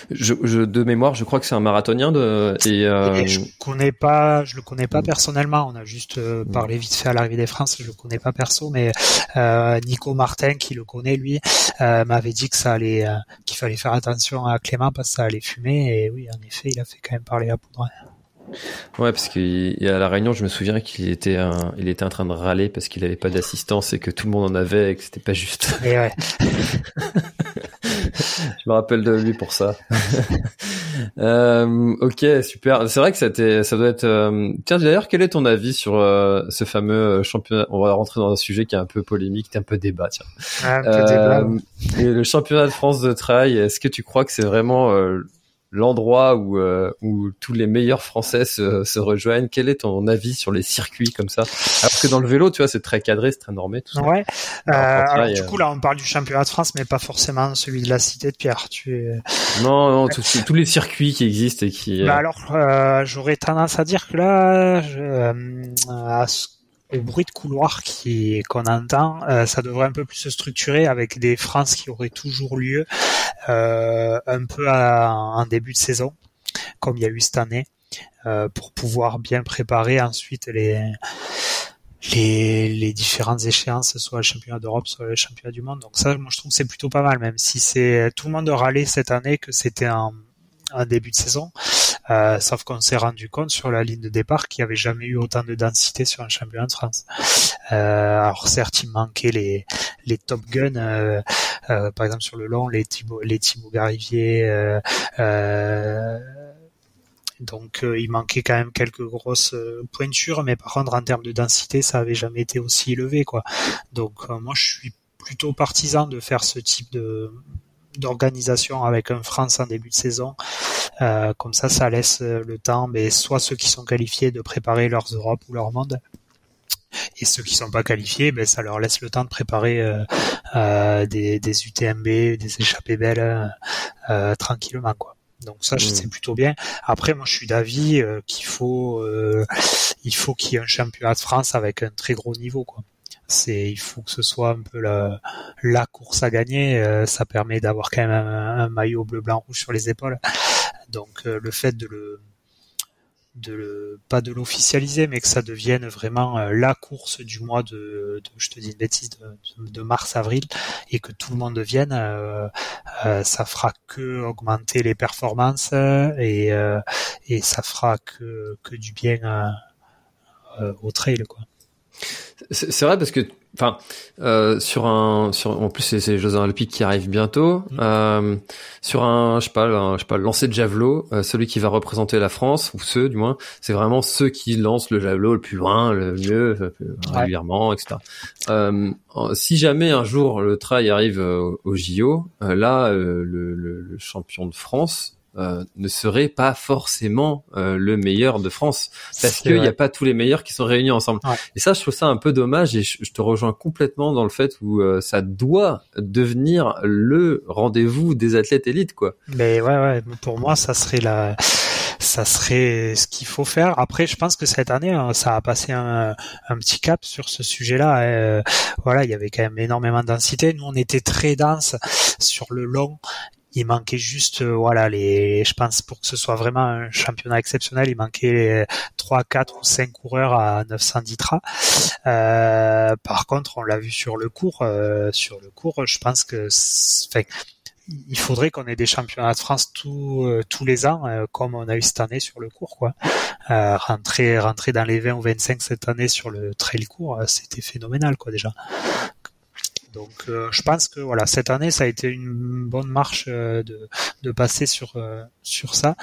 Speaker 1: Je, je, de mémoire, je crois que c'est un marathonien de et, euh...
Speaker 2: je connais pas, je le connais pas personnellement. On a juste euh, parlé vite fait à l'arrivée des France. Je le connais pas perso, mais euh, Nico Martin, qui le connaît lui, euh, m'avait dit que ça allait, euh, qu'il fallait faire attention à Clément parce que ça allait fumer. Et oui, en effet, il a fait quand même parler à poudre.
Speaker 1: Ouais, parce qu'à la réunion, je me souviens qu'il était, un, il était en train de râler parce qu'il n'avait pas d'assistance et que tout le monde en avait et que c'était pas juste.
Speaker 2: Et ouais. *laughs*
Speaker 1: je me rappelle de lui pour ça. *laughs* euh, ok, super. C'est vrai que ça, ça doit être. Euh, tiens, d'ailleurs, quel est ton avis sur euh, ce fameux championnat? On va rentrer dans un sujet qui est un peu polémique, un peu débat. Tiens.
Speaker 2: Un peu débat.
Speaker 1: Et le championnat de France de trail, est-ce que tu crois que c'est vraiment l'endroit où, euh, où tous les meilleurs Français se, se, rejoignent. Quel est ton avis sur les circuits comme ça? Alors que dans le vélo, tu vois, c'est très cadré, c'est très normé, tout ça.
Speaker 2: Ouais. Euh, alors, du coup, là, on parle du championnat de France, mais pas forcément celui de la Cité de Pierre. Tu es...
Speaker 1: Non, non, tous les circuits qui existent et qui.
Speaker 2: Bah alors, euh, j'aurais tendance à dire que là, je, à ce au bruit de couloir qu'on entend, euh, ça devrait un peu plus se structurer avec des France qui auraient toujours lieu euh, un peu en début de saison, comme il y a eu cette année, euh, pour pouvoir bien préparer ensuite les les, les différentes échéances, soit le championnat d'Europe, soit le championnat du monde. Donc ça, moi je trouve que c'est plutôt pas mal, même si c'est tout le monde râlait cette année que c'était un, un début de saison. Euh, sauf qu'on s'est rendu compte sur la ligne de départ qu'il n'y avait jamais eu autant de densité sur un championnat de France. Euh, alors certes, il manquait les les top guns, euh, par exemple sur le long, les Thibaut, les Garivier. Donc il manquait quand même quelques grosses pointures, mais par contre en termes de densité, ça avait jamais été aussi élevé quoi. Donc moi je suis plutôt partisan de faire ce type de d'organisation avec un France en début de saison. Euh, comme ça, ça laisse le temps, mais soit ceux qui sont qualifiés de préparer leurs Europes ou leur monde, et ceux qui sont pas qualifiés, ben ça leur laisse le temps de préparer euh, euh, des, des, UTMB, des échappées belles tranquillement quoi. Donc ça, mmh. c'est plutôt bien. Après, moi, je suis d'avis qu'il faut, il faut qu'il y ait un championnat de France avec un très gros niveau, quoi. Il faut que ce soit un peu la, course à gagner. Euh, ça permet d'avoir quand même un, maillot bleu, blanc, rouge sur les épaules. Donc euh, le fait de le pas de l'officialiser, mais que ça devienne vraiment euh, la course du mois de, je te dis bêtise, de, mars-avril, et que tout le monde vienne, euh, ça fera que augmenter les performances et, et ça fera que, que du bien au trail, quoi.
Speaker 1: C'est vrai parce que, enfin, euh, sur un, sur, en plus c'est les Jeux Olympiques qui arrivent bientôt. Mm. Euh, sur un, je sais pas, un, je sais pas, lancer de javelot, euh, celui qui va représenter la France ou ceux, du moins, c'est vraiment ceux qui lancent le javelot le plus loin, le mieux, euh, régulièrement, etc. Euh, si jamais un jour le trail arrive au JO, là, le, le, le, champion de France euh, ne serait pas forcément euh, le meilleur de France parce qu'il n'y a pas tous les meilleurs qui sont réunis ensemble. Et ça, je trouve ça un peu dommage et je, te rejoins complètement dans le fait où euh, ça doit devenir le rendez-vous des athlètes élites, quoi.
Speaker 2: Mais ouais, ouais, pour moi, ça serait la ça serait ce qu'il faut faire. Après, je pense que cette année, hein, ça a passé un, un petit cap sur ce sujet-là. voilà, il y avait quand même énormément de densité. Nous, on était très dense sur le long il manquait juste euh, voilà les je pense pour que ce soit vraiment un championnat exceptionnel il manquait 3 4 ou 5 coureurs à 910 tra. Euh, par contre on l'a vu sur le cours euh, sur le cours je pense que enfin, il faudrait qu'on ait des championnats de France tous tous les ans comme on a eu cette année sur le cours quoi. Rentrer rentrer dans les 20 ou 25 cette année sur le trail court c'était phénoménal quoi déjà donc euh, je pense que voilà cette année ça a été une bonne marche euh, de, passer sur euh, sur ça.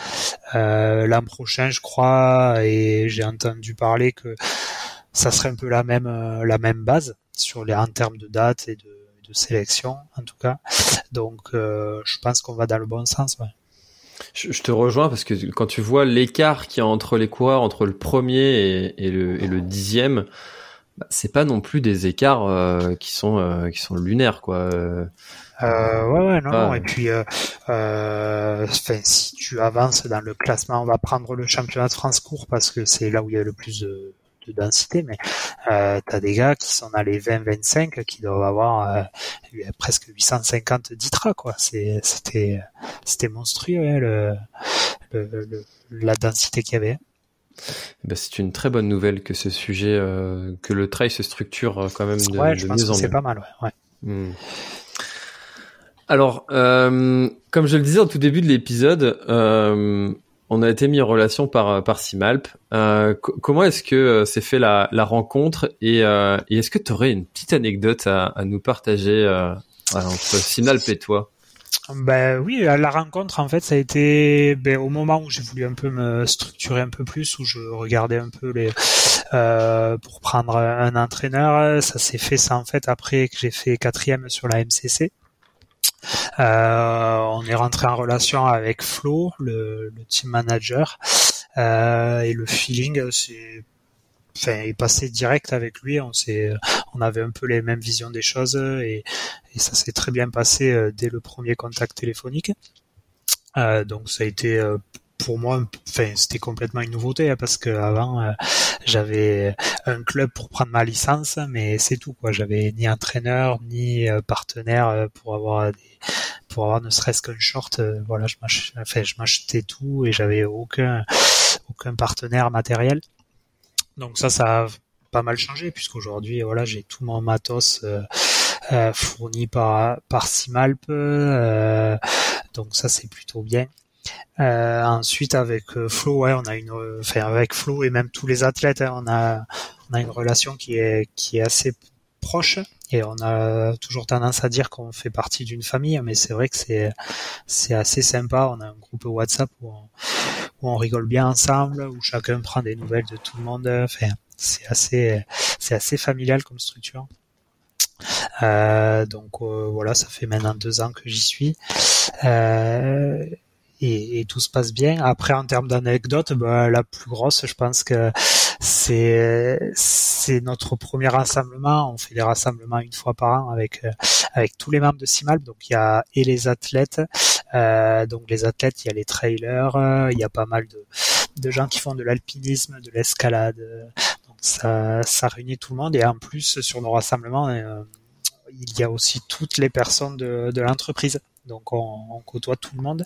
Speaker 2: L'an prochain je crois et j'ai entendu parler que ça serait un peu la même la même base sur les en termes de date et de, de sélection en tout cas. Donc je pense qu'on va dans le bon sens.
Speaker 1: Je, te rejoins parce que quand tu vois l'écart qu'il y a entre les coureurs, entre le premier et, le, et le dixième, bah, c'est pas non plus des écarts euh, qui sont euh, qui sont lunaires quoi.
Speaker 2: Euh, ouais ouais non, non. et puis euh, si tu avances dans le classement, on va prendre le championnat de France court parce que c'est là où il y a le plus de, de densité, mais euh, t'as des gars qui sont dans les 20-25 qui doivent avoir presque 850 d'ITRA quoi. C'est c'était c'était monstrueux hein, le, le, la densité qu'il y avait.
Speaker 1: Ben, c'est une très bonne nouvelle que ce sujet, euh, que le trail se structure euh, quand même de,
Speaker 2: ouais, je pense que C'est pas mal, ouais.
Speaker 1: Hmm. Alors, euh, comme je le disais au tout début de l'épisode, euh, on a été mis en relation par par Simalp. Euh, comment est-ce que s'est fait la, la rencontre et, et est-ce que tu aurais une petite anecdote à, à nous partager entre Simalp et toi?
Speaker 2: Ben oui, la rencontre en fait ça a été ben, au moment où j'ai voulu un peu me structurer un peu plus, où je regardais un peu les euh, pour prendre un entraîneur. Ça s'est fait ça en fait après que j'ai fait quatrième sur la MCC. Euh, on est rentré en relation avec Flo, le, le team manager, euh, et le feeling c'est enfin, est passé direct avec lui. On s'est, on avait un peu les mêmes visions des choses et, et ça s'est très bien passé euh, dès le premier contact téléphonique. Euh, donc ça a été euh, pour moi, enfin c'était complètement une nouveauté hein, parce que avant j'avais un club pour prendre ma licence, mais c'est tout quoi. J'avais ni entraîneur ni partenaire pour avoir des, pour avoir ne serait-ce qu'un short. voilà, je m'achetais, enfin, je m'achetais tout et j'avais aucun aucun partenaire matériel. Donc ça, ça a pas mal changé puisqu'aujourd'hui, voilà, j'ai tout mon matos euh, euh, fourni par par Simalp, euh, donc ça c'est plutôt bien. ensuite avec Flo, ouais, on a une, enfin avec Flo et même tous les athlètes, hein, on a on a une relation qui est qui est assez proche et on a toujours tendance à dire qu'on fait partie d'une famille, mais c'est vrai que c'est c'est assez sympa. On a un groupe WhatsApp où on, où on rigole bien ensemble, où chacun prend des nouvelles de tout le monde. Enfin, c'est assez, c'est assez familial comme structure. Euh, donc euh, voilà, ça fait maintenant deux ans que j'y suis. Euh, et, tout se passe bien. Après, en termes d'anecdotes, bah, la plus grosse, je pense que c'est notre premier rassemblement. On fait des rassemblements une fois par an avec avec tous les membres de CIMALP. Donc il y a et les athlètes. Euh, donc les athlètes, il y a les trailers, il y a pas mal de de gens qui font de l'alpinisme, de l'escalade. Ça ça réunit tout le monde. Et en plus sur nos rassemblements, euh, il y a aussi toutes les personnes de, de l'entreprise. Donc on, côtoie tout le monde.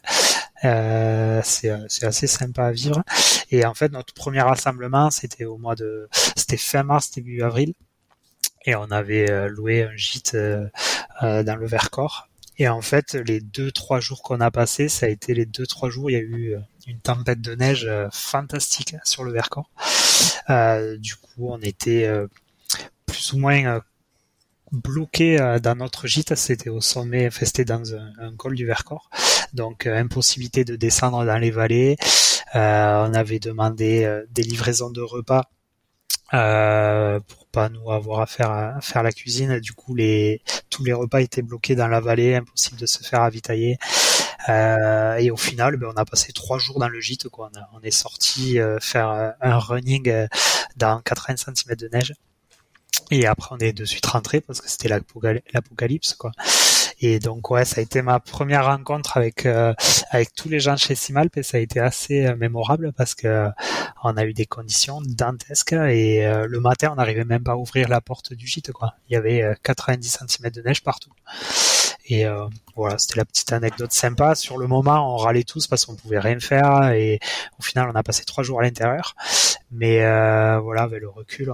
Speaker 2: Euh, c'est assez sympa à vivre. Et en fait, notre premier rassemblement, c'était au mois de, c'était fin mars début avril, et on avait euh, loué un gîte euh, euh, dans le Vercors. Et en fait, les deux trois jours qu'on a passé, ça a été les deux trois jours. Il y a eu une tempête de neige fantastique sur le Vercors. du coup, on était plus ou moins bloqué dans notre gîte. C'était au sommet, festé dans un, col du Vercors. Donc, impossibilité de descendre dans les vallées. Euh, on avait demandé euh, des livraisons de repas euh, pour pas nous avoir à faire à faire la cuisine. Du coup, les tous les repas étaient bloqués dans la vallée, impossible de se faire ravitailler. Euh, et au final, ben, on a passé trois jours dans le gîte. Quoi. On, est sorti faire un running dans 80 cm de neige. Et après, on est de suite rentré parce que c'était l'apocalypse, quoi. Et donc ouais, ça a été ma première rencontre avec euh, avec tous les gens chez Simalp et ça a été assez euh, mémorable parce que euh, on a eu des conditions dantesques et le matin on n'arrivait même pas à ouvrir la porte du gîte quoi. Il y avait 90 cm de neige partout. Et voilà, c'était la petite anecdote sympa. Sur le moment, on râlait tous parce qu'on pouvait rien faire et au final, on a passé trois jours à l'intérieur. Mais voilà, avec le recul,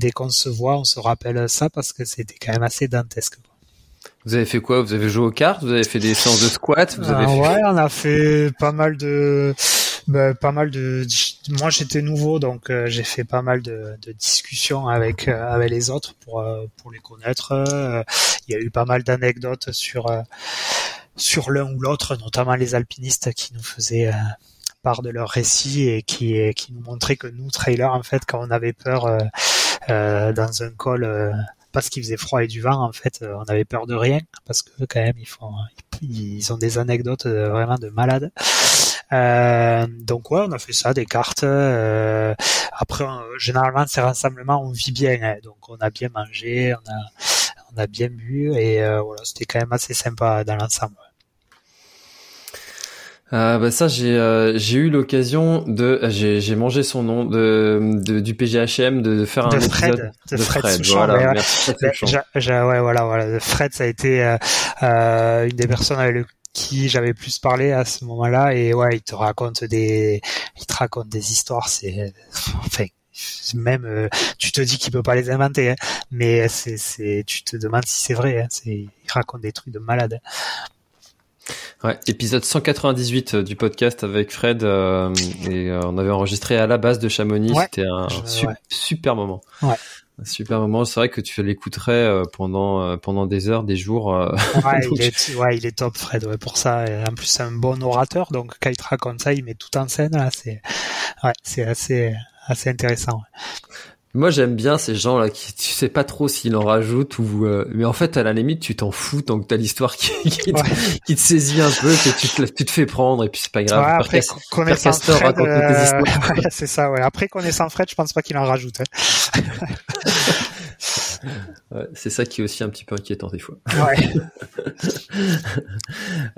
Speaker 2: dès qu'on se voit, on se rappelle ça parce que c'était quand même assez dantesque.
Speaker 1: Vous avez fait quoi? Vous avez joué aux cartes? Vous avez fait des séances de squat? Vous avez
Speaker 2: ah, Ouais, on a fait pas mal de, bah, pas mal de. Moi, j'étais nouveau, donc euh, j'ai fait pas mal de, de discussions avec euh, avec les autres pour euh, pour les connaître. Il y a eu pas mal d'anecdotes sur sur l'un ou l'autre, notamment les alpinistes qui nous faisaient part de leur récit et qui qui nous montraient que nous trailers, en fait, quand on avait peur dans un col parce qu'il faisait froid et du vent, en fait, euh, on avait peur de rien parce que quand même ils font, ils ont des anecdotes euh, vraiment de malades. Euh, donc ouais, on a fait ça, des cartes. Euh, après, généralement ces rassemblements, on vit bien, hein. donc on a bien mangé, on a, on a bien bu et voilà, c'était quand même assez sympa dans l'ensemble.
Speaker 1: Euh, bah ça j'ai euh, j'ai eu l'occasion de j'ai j'ai mangé son nom de, de du PGHM de, faire un
Speaker 2: épisode de Fred, Fred. Voilà ouais, merci, ouais voilà voilà. Fred ça a été euh, euh, une des personnes avec qui j'avais plus parlé à ce moment-là. Et ouais il te raconte des il te raconte des histoires. C'est enfin même euh, tu te dis qu'il peut pas les inventer hein, mais c'est c'est tu te demandes si c'est vrai hein, c'est il raconte des trucs de malade
Speaker 1: Ouais, épisode 198 euh, du podcast avec Fred euh, et euh, on avait enregistré à la base de Chamonix. C'était un super moment.
Speaker 2: Ouais.
Speaker 1: super moment. C'est vrai que tu l'écouterais pendant pendant des heures, des jours. Euh, *laughs*
Speaker 2: il est, ouais, il est top, Fred. Ouais, pour ça, en plus c'est un bon orateur, donc quand il te raconte ça, il met tout en scène. Là, c'est ouais, c'est assez assez intéressant.
Speaker 1: Moi, j'aime bien ces gens-là qui tu sais pas trop s'ils en rajoutent ou mais en fait à la limite tu t'en fous tant que t'as l'histoire qui, qui, te, saisit un peu que tu te, tu te fais prendre et puis c'est pas grave.
Speaker 2: Ouais, après connaissant Fred, euh, *laughs* c'est ça. Ouais. Après connaissant Fred, je pense pas qu'il en rajoute. Hein. *laughs* *laughs*
Speaker 1: c'est ça qui est aussi un petit peu inquiétant des fois. *laughs*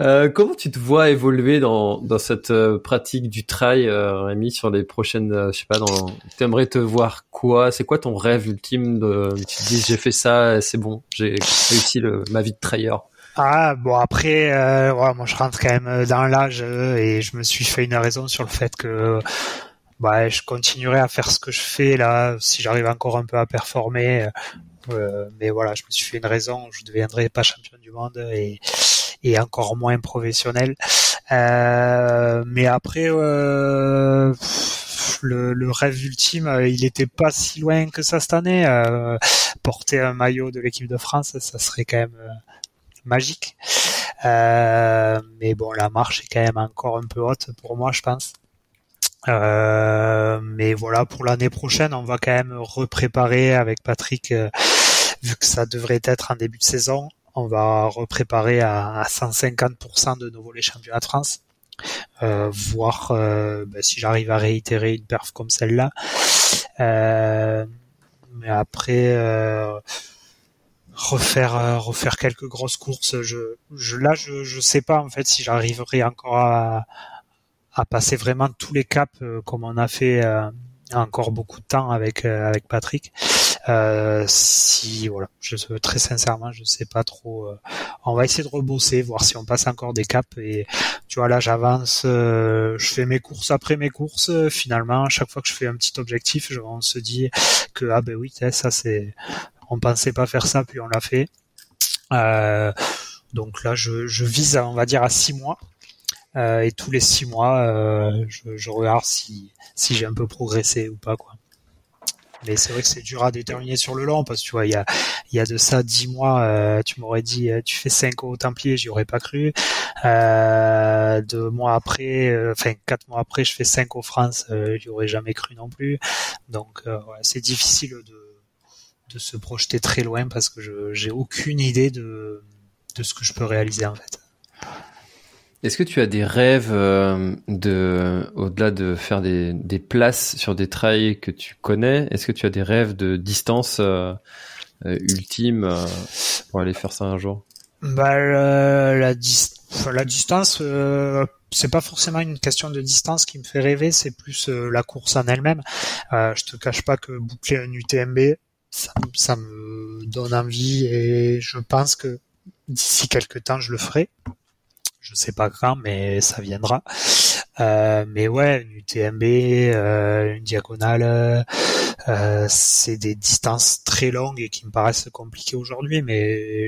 Speaker 1: euh, comment tu te vois évoluer dans, dans cette euh, pratique du trail, euh, Rémi, sur les prochaines, euh, je sais pas, dans, t'aimerais te voir quoi? C'est quoi ton rêve ultime de, Tu te dis j'ai fait ça, c'est bon, j'ai réussi le, ma vie de trailleur?
Speaker 2: Ah bon après, euh, ouais, moi je rentre quand même dans l'âge et je me suis fait une raison sur le fait que bah, je continuerai à faire ce que je fais là si j'arrive encore un peu à performer mais voilà, je me suis fait une raison, je ne deviendrai pas champion du monde et, et encore moins professionnel. Euh, mais après, euh, le, le, rêve ultime, euh, il était pas si loin que ça cette année. Euh, porter un maillot de l'équipe de France, ça serait quand même euh, magique. mais bon, la marche est quand même encore un peu haute pour moi, je pense. Euh, mais voilà, pour l'année prochaine, on va quand même repréparer avec Patrick, euh, vu que ça devrait être un début de saison, on va repréparer à, à 150% de nouveau les championnats de France. Euh, voir euh, ben, si j'arrive à réitérer une perf comme celle-là. mais après, refaire refaire quelques grosses courses, je, je là je je sais pas en fait si j'arriverai encore à à passer vraiment tous les caps euh, comme on a fait euh, encore beaucoup de temps avec euh, avec Patrick. Euh, si voilà, je très sincèrement, je sais pas trop. on va essayer de rebosser, voir si on passe encore des caps. Et tu vois là, j'avance, je fais mes courses après mes courses. finalement, chaque fois que je fais un petit objectif, on se dit que ah ben oui, ça c'est, on pensait pas faire ça, puis on l'a fait. donc là, je, je vise, on va dire à six mois. Euh, et tous les six mois, euh, je, je, regarde si, si j'ai un peu progressé ou pas. quoi. Mais c'est vrai que c'est dur à déterminer sur le long parce que tu vois, il y a, il y a de ça dix mois, euh, tu m'aurais dit tu fais cinq au Templier, j'y aurais pas cru. Euh, deux mois après, enfin quatre mois après, je fais cinq au France, j'y aurais jamais cru non plus. Donc ouais, c'est difficile de, de se projeter très loin parce que je j'ai aucune idée de, de ce que je peux réaliser en fait.
Speaker 1: Est-ce que tu as des rêves euh, de, au-delà de faire des, des places sur des trails que tu connais, est-ce que tu as des rêves de distance euh, euh ultime pour aller faire ça un jour?
Speaker 2: Bah la, la distance, c'est pas forcément une question de distance qui me fait rêver, c'est plus la course en elle-même. je te cache pas que boucler un UTMB, ça, ça me donne envie et je pense que d'ici quelques temps je le ferai je sais pas quand, mais ça viendra. Euh, mais ouais, une UTMB, euh, une diagonale, euh, c'est des distances très longues et qui me paraissent compliquées aujourd'hui, mais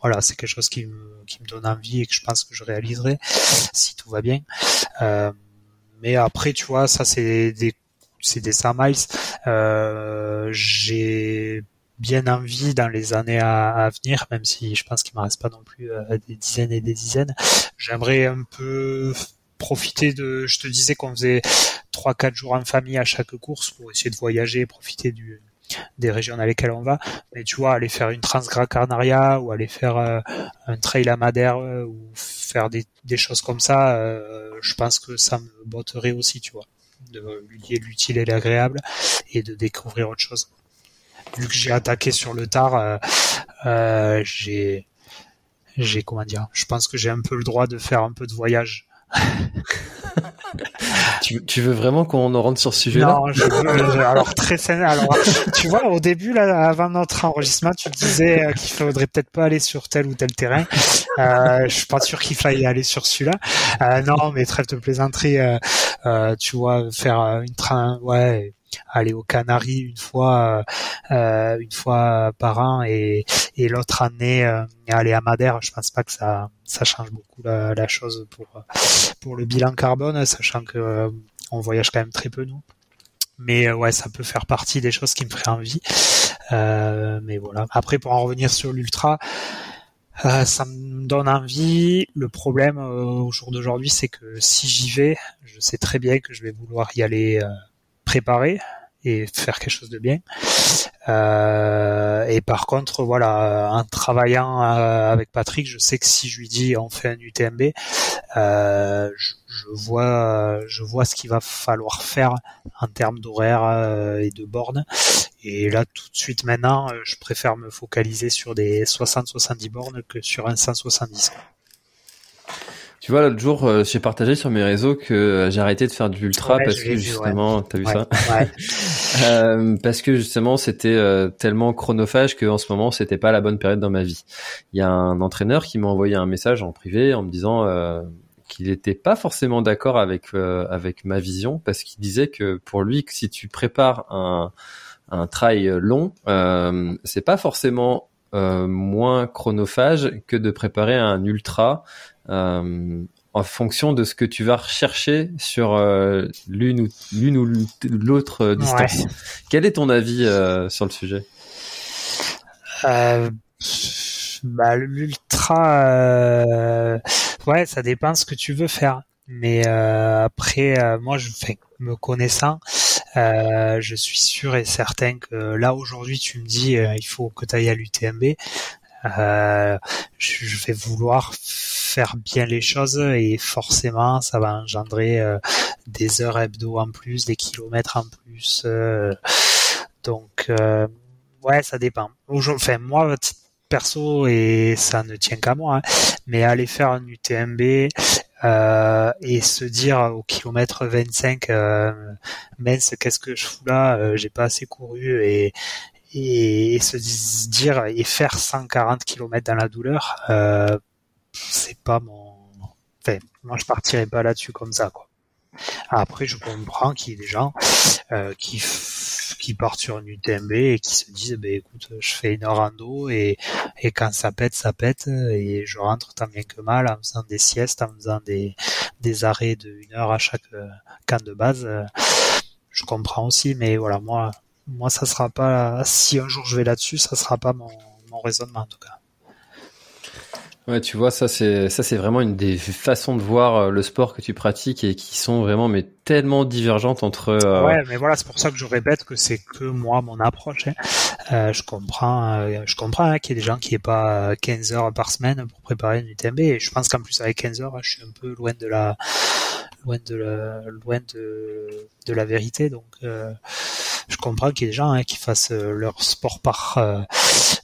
Speaker 2: voilà, c'est quelque chose qui me, qui me donne envie et que je pense que je réaliserai si tout va bien. Euh, mais après, tu vois, ça c'est des c'est des 100 miles. Euh, j'ai bien envie dans les années à, venir, même si je pense qu'il me reste pas non plus euh, des dizaines et des dizaines. J'aimerais un peu profiter de, je te disais qu'on faisait trois quatre jours en famille à chaque course pour essayer de voyager et profiter du, des régions dans lesquelles on va. Mais tu vois, aller faire une Transgra Carnaria ou aller faire euh, un trail à Madère euh, ou faire des, des, choses comme ça, je pense que ça me botterait aussi, tu vois, de lier l'utile et l'agréable et de découvrir autre chose vu que j'ai attaqué sur le tard, euh, euh, j'ai, j'ai comment dire, je pense que j'ai un peu le droit de faire un peu de voyage. *laughs*
Speaker 1: tu, tu, veux vraiment qu'on en rentre sur ce sujet-là
Speaker 2: Non, je, alors très alors tu vois au début là avant notre enregistrement, tu disais euh, qu'il faudrait peut-être pas aller sur tel ou tel terrain. Euh, je suis pas sûr qu'il faille aller sur celui-là. Euh, non, mais trêve de plaisanterie, euh, euh, tu vois, faire une train, ouais, aller aux Canaries une fois euh, une fois par an et, et l'autre année euh, aller à Madère je pense pas que ça ça change beaucoup la, la chose pour pour le bilan carbone sachant que euh, on voyage quand même très peu nous mais euh, ouais ça peut faire partie des choses qui me feraient envie mais voilà. Après, pour en revenir sur l'ultra, ça me donne envie. Le problème au jour d'aujourd'hui, c'est que si j'y vais, je sais très bien que je vais vouloir y aller préparé et faire quelque chose de bien. Euh, et par contre, voilà, en travaillant euh, avec Patrick, je sais que si je lui dis on fait un UTMB, euh, je, je, vois, je vois ce qu'il va falloir faire en termes d'horaire euh, et de bornes. Et là, tout de suite maintenant, je préfère me focaliser sur des 60-70 bornes que sur un 170.
Speaker 1: Tu vois, l'autre jour, euh, j'ai partagé sur mes réseaux que euh, j'ai arrêté de faire du ultra parce que justement, t'as vu ça *laughs* euh, Parce que justement, c'était euh, tellement chronophage que en ce moment, c'était pas la bonne période dans ma vie. Il y a un entraîneur qui m'a envoyé un message en privé en me disant qu'il n'était pas forcément d'accord avec avec ma vision parce qu'il disait que pour lui, que si tu prépares un un trail long, c'est pas forcément moins chronophage que de préparer un ultra euh, en fonction de ce que tu vas rechercher sur euh, l'une ou l'une ou l'autre euh, distance. Quel est ton avis sur le sujet?
Speaker 2: Euh, bah, l'ultra, ouais, ça dépend ce que tu veux faire. Mais après, moi, je fais me connaissant, je suis sûr et certain que là aujourd'hui, tu me dis, il faut que tu ailles à l'UTMB. Je vais vouloir faire bien les choses et forcément ça va engendrer euh, des heures hebdo en plus, des kilomètres en plus. Euh, donc euh, ouais, ça dépend. Enfin moi perso et ça ne tient qu'à moi, hein, mais aller faire un UTMB et se dire au kilomètre 25 mince qu'est-ce que je fous là j'ai pas assez couru et et, se dire et faire 140 km dans la douleur c'est pas mon. Enfin, moi je partirais pas là-dessus comme ça, quoi. Après, je comprends qu'il y ait des gens euh, qui qui partent sur une UTMB et qui se disent, ben écoute, je fais une rando et et quand ça pète, ça pète et je rentre tant bien que mal en faisant des siestes, en faisant des des arrêts de une heure à chaque euh, camp de base. Je comprends aussi, mais voilà, moi moi ça sera pas si un jour je vais là-dessus, ça sera pas mon mon raisonnement en tout cas.
Speaker 1: Ouais, tu vois, ça c'est ça c'est vraiment une des façons de voir euh, le sport que tu pratiques et qui sont vraiment mais tellement divergentes entre.
Speaker 2: Euh... Ouais, mais voilà, c'est pour ça que je répète que c'est que moi mon approche. Hein. Euh, je comprends, euh, je comprends hein, qu'il y ait des gens qui aient pas 15 heures par semaine pour préparer une UTMB. Et je pense qu'en plus avec 15 heures, je suis un peu loin de la loin de la loin de de la vérité. Donc je comprends qu'il y ait des gens hein, qui fassent leur sport par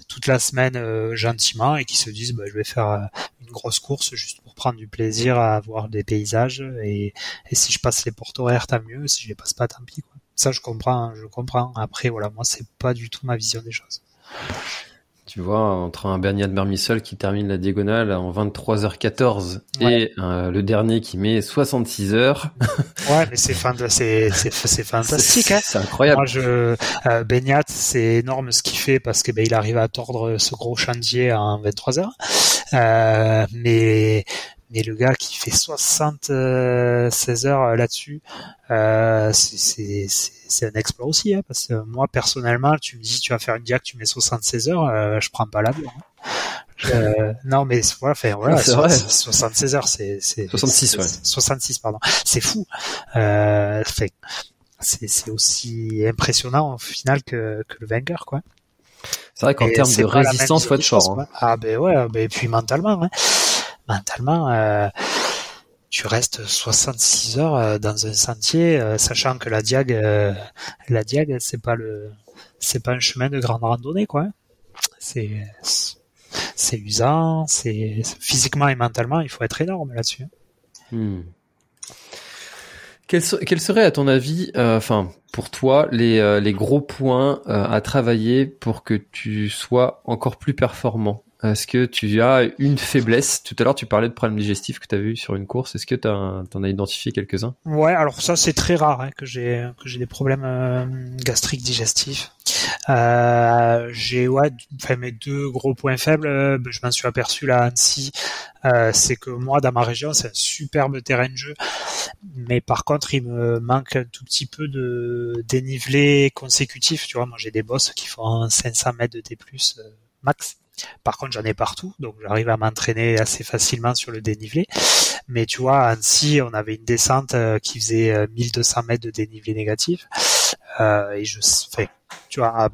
Speaker 2: toute la semaine euh, gentiment et qui se disent bah, je vais faire euh, une grosse course juste pour prendre du plaisir à voir des paysages et, et si je passe les portes horaires tant mieux si je les passe pas tant pis quoi. Ça je comprends, je comprends. Après voilà moi c'est pas du tout ma vision des choses.
Speaker 1: Tu vois, entre un Bernard Mermisol qui termine la diagonale en 23h14 et euh, le dernier qui met 66 heures.
Speaker 2: ouais, mais *laughs* c'est fantastique. Hein.
Speaker 1: C'est incroyable.
Speaker 2: Moi, je euh, Beniat, c'est énorme ce qu'il fait parce que ben il arrive à tordre ce gros chantier en 23 heures. Euh, mais mais le gars qui fait 76 heures là-dessus, euh, c'est un exploit aussi, hein, parce que moi personnellement, tu me dis tu vas faire une diac, tu mets 76 heures, euh, je prends pas l'avion. Hein. Euh, non mais voilà, fait, voilà 76 heures, c'est
Speaker 1: 66, ouais.
Speaker 2: 66 pardon, c'est fou. Euh, c'est aussi impressionnant au final que, que le vainqueur quoi.
Speaker 1: C'est vrai qu'en termes de résistance, faut être fort. Hein.
Speaker 2: Ah ben ouais, ben, et puis mentalement. Hein mentalement, euh, tu restes 66 heures euh, dans un sentier, euh, sachant que la diag, la diag, c'est pas le, c'est pas un chemin de grande randonnée, quoi. C'est, c'est usant, c'est physiquement et mentalement, il faut être énorme là-dessus.
Speaker 1: Hmm. Quels, seraient, à ton avis, enfin, pour toi, les, les gros points à travailler pour que tu sois encore plus performant? Est-ce que tu as une faiblesse? Tout à l'heure, tu parlais de problèmes digestifs que tu as vu sur une course. Est-ce que tu en as identifié quelques-uns?
Speaker 2: Ouais, alors ça c'est très rare hein, que j'ai que j'ai des problèmes euh, gastriques digestifs. Euh, j'ai ouais, enfin mes deux gros points faibles, euh, je m'en suis aperçu là à Annecy, c'est que moi dans ma région c'est un superbe terrain de jeu, mais par contre, il me manque un tout petit peu de dénivelé consécutif. Tu vois, moi j'ai des boss qui font 500 mètres de T+ max. Par contre, j'en ai partout, donc j'arrive à m'entraîner assez facilement sur le dénivelé. Mais tu vois, à Annecy, on avait une descente euh, qui faisait 1200 euh, mètres de dénivelé négatif. Euh, et je, fais, tu vois, à,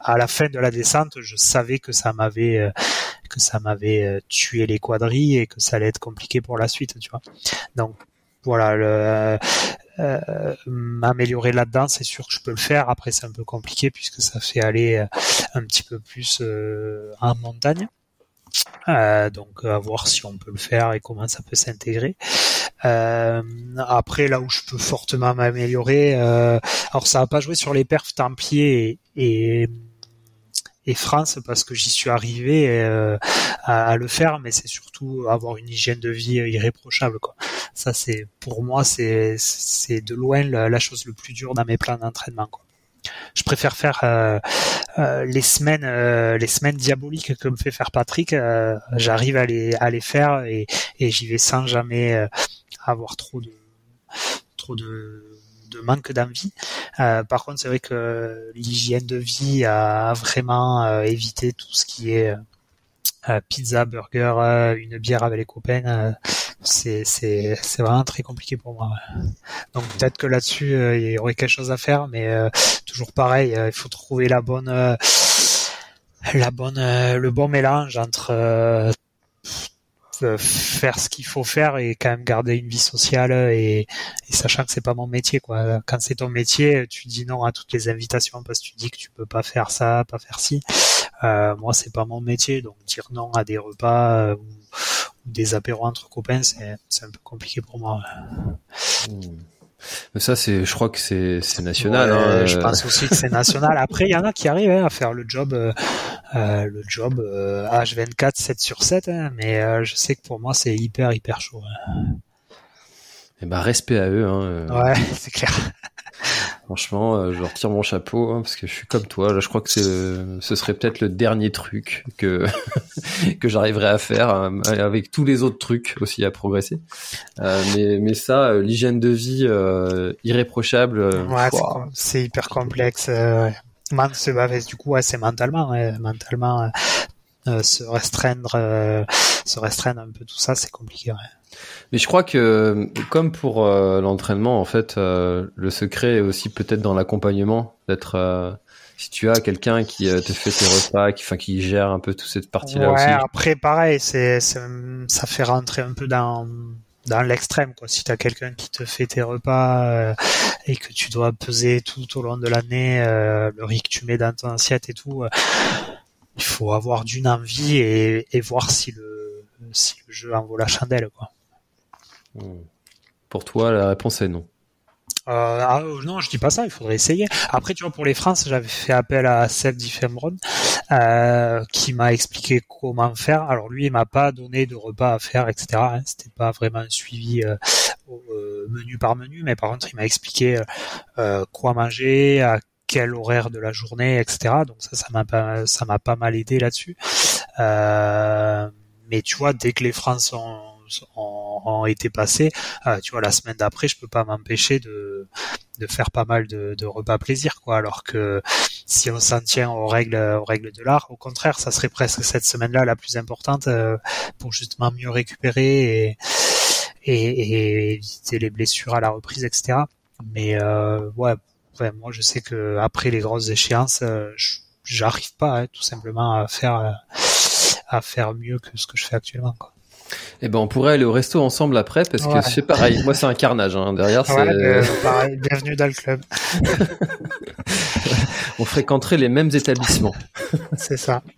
Speaker 2: à, la fin de la descente, je savais que ça m'avait euh, que ça m'avait tué les quadrilles et que ça allait être compliqué pour la suite, tu vois. Donc voilà, le, euh, m'améliorer là-dedans, c'est sûr que je peux le faire. Après, c'est un peu compliqué puisque ça fait aller euh, un petit peu plus euh, en montagne. donc à voir si on peut le faire et comment ça peut s'intégrer. après là où je peux fortement m'améliorer, alors ça va pas jouer sur les perfs Templiers et et France parce que j'y suis arrivé euh, à, le faire, mais c'est surtout avoir une hygiène de vie irréprochable. Quoi. Ça, c'est pour moi, c'est c'est de loin la, chose le plus dure dans mes plans d'entraînement. Quoi. Je préfère faire euh, euh, les semaines les semaines diaboliques que me fait faire Patrick. J'arrive à les à les faire et, et j'y vais sans jamais avoir trop de trop de de manque d'envie. Euh, par contre, c'est vrai que l'hygiène de vie a vraiment euh, évité tout ce qui est euh, pizza, burger, une bière avec les copains. c'est c'est vraiment très compliqué pour moi. Donc peut-être que là-dessus il y aurait quelque chose à faire, mais toujours pareil, il faut trouver la bonne la bonne le bon mélange entre faire ce qu'il faut faire et quand même garder une vie sociale et, sachant que c'est pas mon métier quoi. Quand c'est ton métier, tu dis non à toutes les invitations parce que tu dis que tu peux pas faire ça, pas faire ci. Euh, moi c'est pas mon métier donc dire non à des repas euh, ou, des apéros entre copains c'est un peu compliqué pour moi.
Speaker 1: Mmh. Mais ça, c'est, je crois que c'est, c'est national. hein,
Speaker 2: je pense aussi que c'est national. Après, il y en a qui arrivent hein, à faire le job, euh, euh le job euh, H24 7 sur 7, hein, mais euh, je sais que pour moi, c'est hyper hyper chaud.
Speaker 1: Et eh ben, respect à eux. Hein,
Speaker 2: ouais, *laughs* c'est clair.
Speaker 1: Franchement, euh, je retire mon chapeau hein, parce que je suis comme toi. Là, je crois que ce serait peut-être le dernier truc que *laughs* que j'arriverai à faire hein, avec tous les autres trucs aussi à progresser. Euh, mais mais ça, euh, l'hygiène de vie euh, irréprochable.
Speaker 2: ouais, c'est, hyper complexe. Man, du coup, ouais, c'est mentalement, mentalement se restreindre, se restreindre un peu tout ça, c'est compliqué. Ouais.
Speaker 1: Mais je crois que, comme pour euh, l'entraînement, en fait, euh, le secret est aussi peut-être dans l'accompagnement, d'être euh, si tu as quelqu'un qui te fait tes repas, qui, enfin, qui gère un peu toute cette partie-là
Speaker 2: ouais, Après, pareil, c'est, ça fait rentrer un peu dans dans l'extrême quoi. Si tu as quelqu'un qui te fait tes repas et que tu dois peser tout au long de l'année le riz que tu mets dans ton assiette et tout, il faut avoir d'une envie et, et voir si le si le jeu en vaut la chandelle quoi.
Speaker 1: Pour toi, la réponse est non.
Speaker 2: Euh, ah, non, je dis pas ça, il faudrait essayer. Après, tu vois, pour les France, j'avais fait appel à Seb Diffemron, euh, qui m'a expliqué comment faire. Alors lui, il m'a pas donné de repas à faire, etc. Hein. C'était pas vraiment un suivi euh, euh, menu par menu, mais par contre, il m'a expliqué euh, quoi manger, à quel horaire de la journée, etc. Donc ça, ça m'a pas, ça m'a pas mal aidé là-dessus. mais tu vois, dès que les France ont ont, été passés. Euh, tu vois, la semaine d'après, je peux pas m'empêcher de, de faire pas mal de, de, repas plaisir, quoi. Alors que si on s'en tient aux règles, aux règles de l'art, au contraire, ça serait presque cette semaine-là la plus importante euh, pour justement mieux récupérer et, et, éviter les blessures à la reprise, etc. Mais euh, ouais, moi je sais que après les grosses échéances, euh, j'arrive pas hein, tout simplement à faire à faire mieux que ce que je fais actuellement. Quoi.
Speaker 1: Eh ben, on pourrait aller au resto ensemble après parce que c'est pareil. Moi, c'est un carnage. Hein. Derrière, c'est
Speaker 2: euh, pareil. Bienvenue dans le club. *laughs*
Speaker 1: on fréquenterait les mêmes établissements. *laughs*
Speaker 2: c'est ça. *laughs*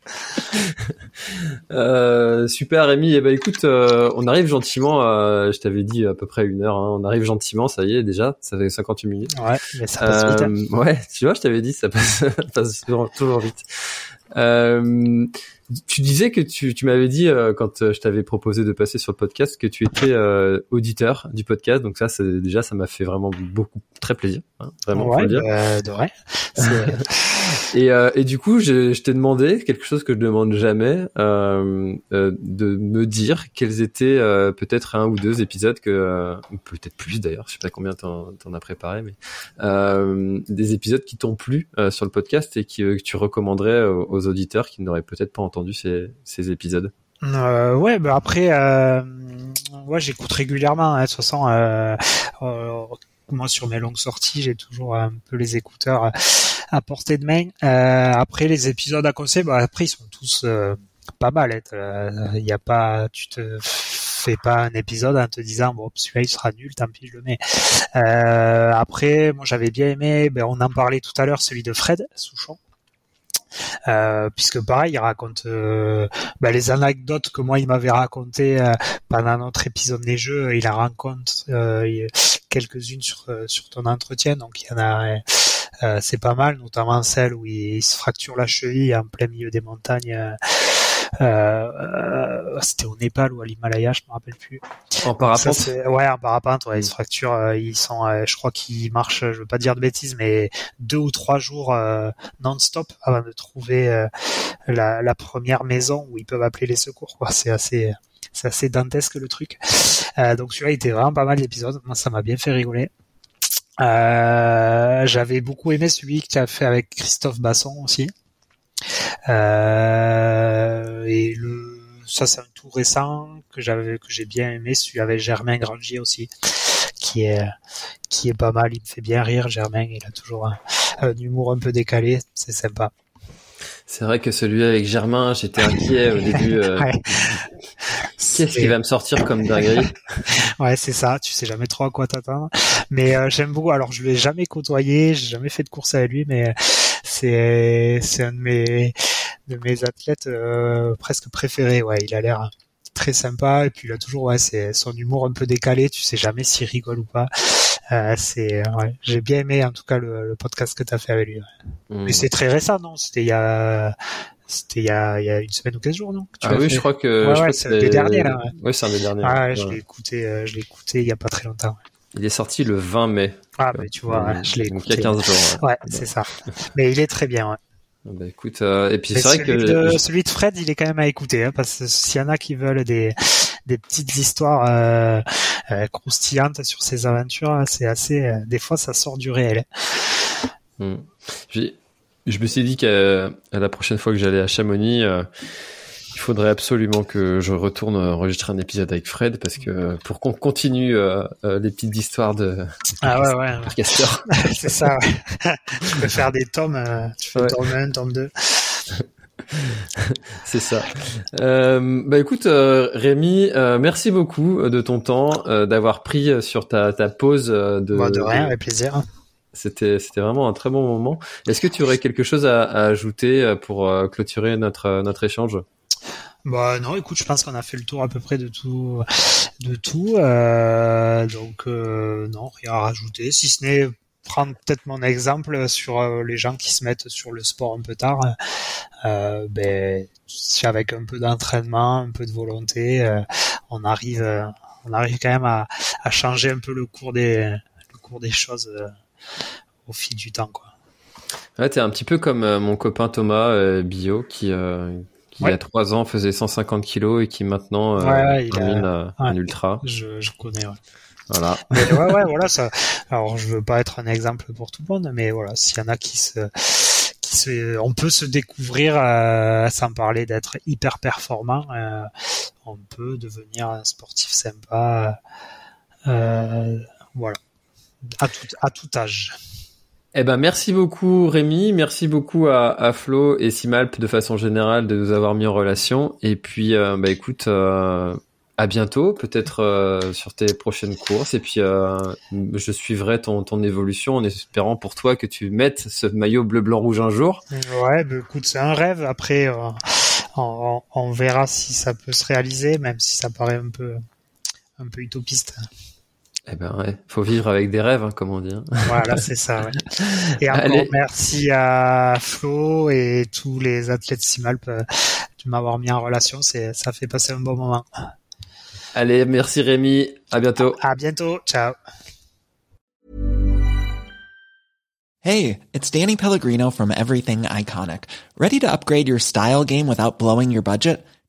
Speaker 1: Euh, super, Rémi. Eh ben, écoute, euh, on arrive gentiment. je t'avais dit à peu près une heure. Hein. On arrive gentiment. Ça y est, déjà. Ça fait 58 minutes.
Speaker 2: Ouais, mais ça passe vite. Hein.
Speaker 1: Ouais, tu vois, je t'avais dit, ça passe, *laughs* ça passe toujours, toujours vite. Tu disais que tu, tu m'avais dit euh, quand euh, je t'avais proposé de passer sur le podcast que tu étais euh, auditeur du podcast. Donc ça, c'est déjà, ça m'a fait vraiment beaucoup, très plaisir, hein, vraiment.
Speaker 2: Ouais,
Speaker 1: faut dire.
Speaker 2: bah, de vrai. C'est- *laughs*
Speaker 1: Et, euh, et du coup, je, je t'ai demandé quelque chose que je demande jamais, euh, euh, de me dire quels étaient euh, peut-être un ou deux épisodes que, euh, peut-être plus d'ailleurs, je sais pas combien t'en, t'en as préparé, mais euh, des épisodes qui t'ont plu euh, sur le podcast et qui, euh, que tu recommanderais aux, aux auditeurs qui n'auraient peut-être pas entendu ces, épisodes.
Speaker 2: Euh, ouais, bah après, euh, ouais, j'écoute régulièrement. hein, de toute façon, euh, euh, moi sur mes longues sorties, j'ai toujours un peu les écouteurs à portée de main. Après, les épisodes à conseiller, bah après ils sont tous pas mal. Il y a pas, tu te fais pas un épisode en te disant bon celui-là il sera nul, tant pis je le mets. Après, moi j'avais bien aimé, ben, on en parlait tout à l'heure, celui de Fred Souchon. Euh, puisque pareil, il raconte euh, bah, les anecdotes que moi il m'avait racontées euh, pendant notre épisode des jeux. Il en raconte euh, quelques-unes sur ton entretien, donc il y en a. c'est pas mal, notamment celle où il se fracture la cheville en plein milieu des montagnes. Euh, euh, euh, c'était au Népal ou à l'Himalaya, je me rappelle plus.
Speaker 1: En
Speaker 2: Ça,
Speaker 1: parapente,
Speaker 2: c'est- ouais, en parapente, ouais, ils se fracturent. euh, ils sont, euh, je crois qu'ils marchent, je veux pas dire de bêtises, mais deux ou trois jours euh, non-stop avant de trouver euh, la, la première maison où ils peuvent appeler les secours. Quoi, c'est assez, c'est assez dantesque le truc. Euh, donc celui-là il était vraiment pas mal l'épisode. Moi, ça m'a bien fait rigoler. Euh, J'avais beaucoup aimé celui que tu as fait avec Christophe Basson aussi. Euh, et le ça c'est un tout récent que j'avais que j'ai bien aimé celui avec Germain Grangier aussi qui est qui est pas mal il me fait bien rire Germain il a toujours un, un humour un peu décalé c'est sympa
Speaker 1: c'est vrai que celui avec Germain, j'étais inquiet au début. euh, *laughs*
Speaker 2: ouais
Speaker 1: Qu'est-ce qui va me sortir comme dinguerie? *laughs*
Speaker 2: Ouais, c'est ça. Tu sais jamais trop à quoi t'attendre. Mais euh, j'aime beaucoup. Alors, je l'ai jamais côtoyé, j'ai jamais fait de course avec lui, mais c'est c'est un de mes de mes athlètes euh, presque préférés. Ouais, il a l'air très sympa et puis il a toujours ouais, c'est son humour un peu décalé. Tu sais jamais s'il rigole ou pas. Euh, c'est ouais, j'ai bien aimé en tout cas le, le podcast que t'as fait avec lui. ouais.
Speaker 1: Hmm.
Speaker 2: Mais c'est très récent, non? C'était il y a c'était il y a il y a une semaine ou quinze jours, non? Que tu
Speaker 1: Ah oui,
Speaker 2: fait
Speaker 1: je crois que
Speaker 2: Ouais,
Speaker 1: que
Speaker 2: c'est un des derniers, là, ouais.
Speaker 1: Ouais, c'est un des derniers.
Speaker 2: Ah, ouais, je
Speaker 1: Ouais.
Speaker 2: l'ai écouté, euh, je l'ai écouté il y a pas très longtemps.
Speaker 1: Il est sorti le 20 mai.
Speaker 2: Ah, mais tu vois, ouais, je l'ai
Speaker 1: Donc il y a
Speaker 2: écouté.
Speaker 1: 15 jours.
Speaker 2: Ouais, c'est ça. Mais il est très bien. Ouais.
Speaker 1: Bah écoute, euh, et puis c'est vrai
Speaker 2: celui,
Speaker 1: que
Speaker 2: de, celui de Fred, il est quand même à écouter, hein, parce que s'il y en a qui veulent des des petites histoires euh, euh, croustillantes sur ses aventures, hein, c'est assez. euh, des fois, ça sort du réel.
Speaker 1: Hmm. J'ai- je me suis dit qu'à la prochaine fois que j'allais à Chamonix, il faudrait absolument que je retourne enregistrer un épisode avec Fred parce que pour qu'on continue euh, euh, les petites histoires de
Speaker 2: Ah ouais, *laughs* c'est ça. Ouais. tu peux faire des tomes. euh, tu fais
Speaker 1: Ouais.
Speaker 2: tome 1, tome 2.
Speaker 1: C'est ça. Euh, bah écoute, euh, Rémi, euh, merci beaucoup de ton temps, d'avoir pris sur ta, ta pause de.
Speaker 2: Bah, de rien, avec plaisir.
Speaker 1: C'était c'était vraiment un très bon moment. Est-ce que tu aurais quelque chose à, à ajouter pour clôturer notre notre échange?
Speaker 2: Bah non, écoute, je pense qu'on a fait le tour à peu près de tout, de tout. euh, donc euh, non, rien à rajouter, si ce n'est prendre peut-être mon exemple sur euh, les gens qui se mettent sur le sport un peu tard. Euh, ben, si avec un peu d'entraînement, un peu de volonté, euh, on arrive, on arrive quand même à, à changer un peu le cours des, le cours des choses au fil du temps, quoi.
Speaker 1: Ouais, t'es un petit peu comme mon copain Thomas Bio qui il y a trois ans faisait 150 kilos et qui maintenant euh,
Speaker 2: Ouais, il a-
Speaker 1: termine euh, un ultra.
Speaker 2: Je, je connais. Ouais.
Speaker 1: Voilà. *laughs*
Speaker 2: Mais ouais, ouais, voilà, ça. Alors, je veux pas être un exemple pour tout le monde, mais voilà, s'il y en a qui se, qui se, on peut se découvrir euh, sans parler d'être hyper performant. euh, on peut devenir un sportif sympa. euh, voilà, à tout, à tout âge.
Speaker 1: Eh ben merci beaucoup Rémi, merci beaucoup à, à Flo et Simalp de façon générale de nous avoir mis en relation. Et puis euh, bah écoute, euh, à bientôt, peut-être euh, sur tes prochaines courses. Et puis euh, je suivrai ton, ton évolution en espérant pour toi que tu mettes ce maillot bleu blanc rouge un jour.
Speaker 2: Ouais, bah, écoute, c'est un rêve. Après, euh, on, on verra si ça peut se réaliser, même si ça paraît un peu, un peu utopiste.
Speaker 1: Eh ben ouais, faut vivre avec des rêves, hein, comme on dit. hein.
Speaker 2: Voilà, c'est ça. ouais. *laughs* Et encore
Speaker 1: Allez.
Speaker 2: merci à Flo et tous les athlètes Simalp. euh, de m'avoir mis en relation. C'est, ça fait passer un bon moment.
Speaker 1: Allez, merci Rémi. À bientôt.
Speaker 2: À bientôt. Ciao.
Speaker 3: Hey, it's Danny Pellegrino from Everything Iconic. Ready to upgrade your style game without blowing your budget?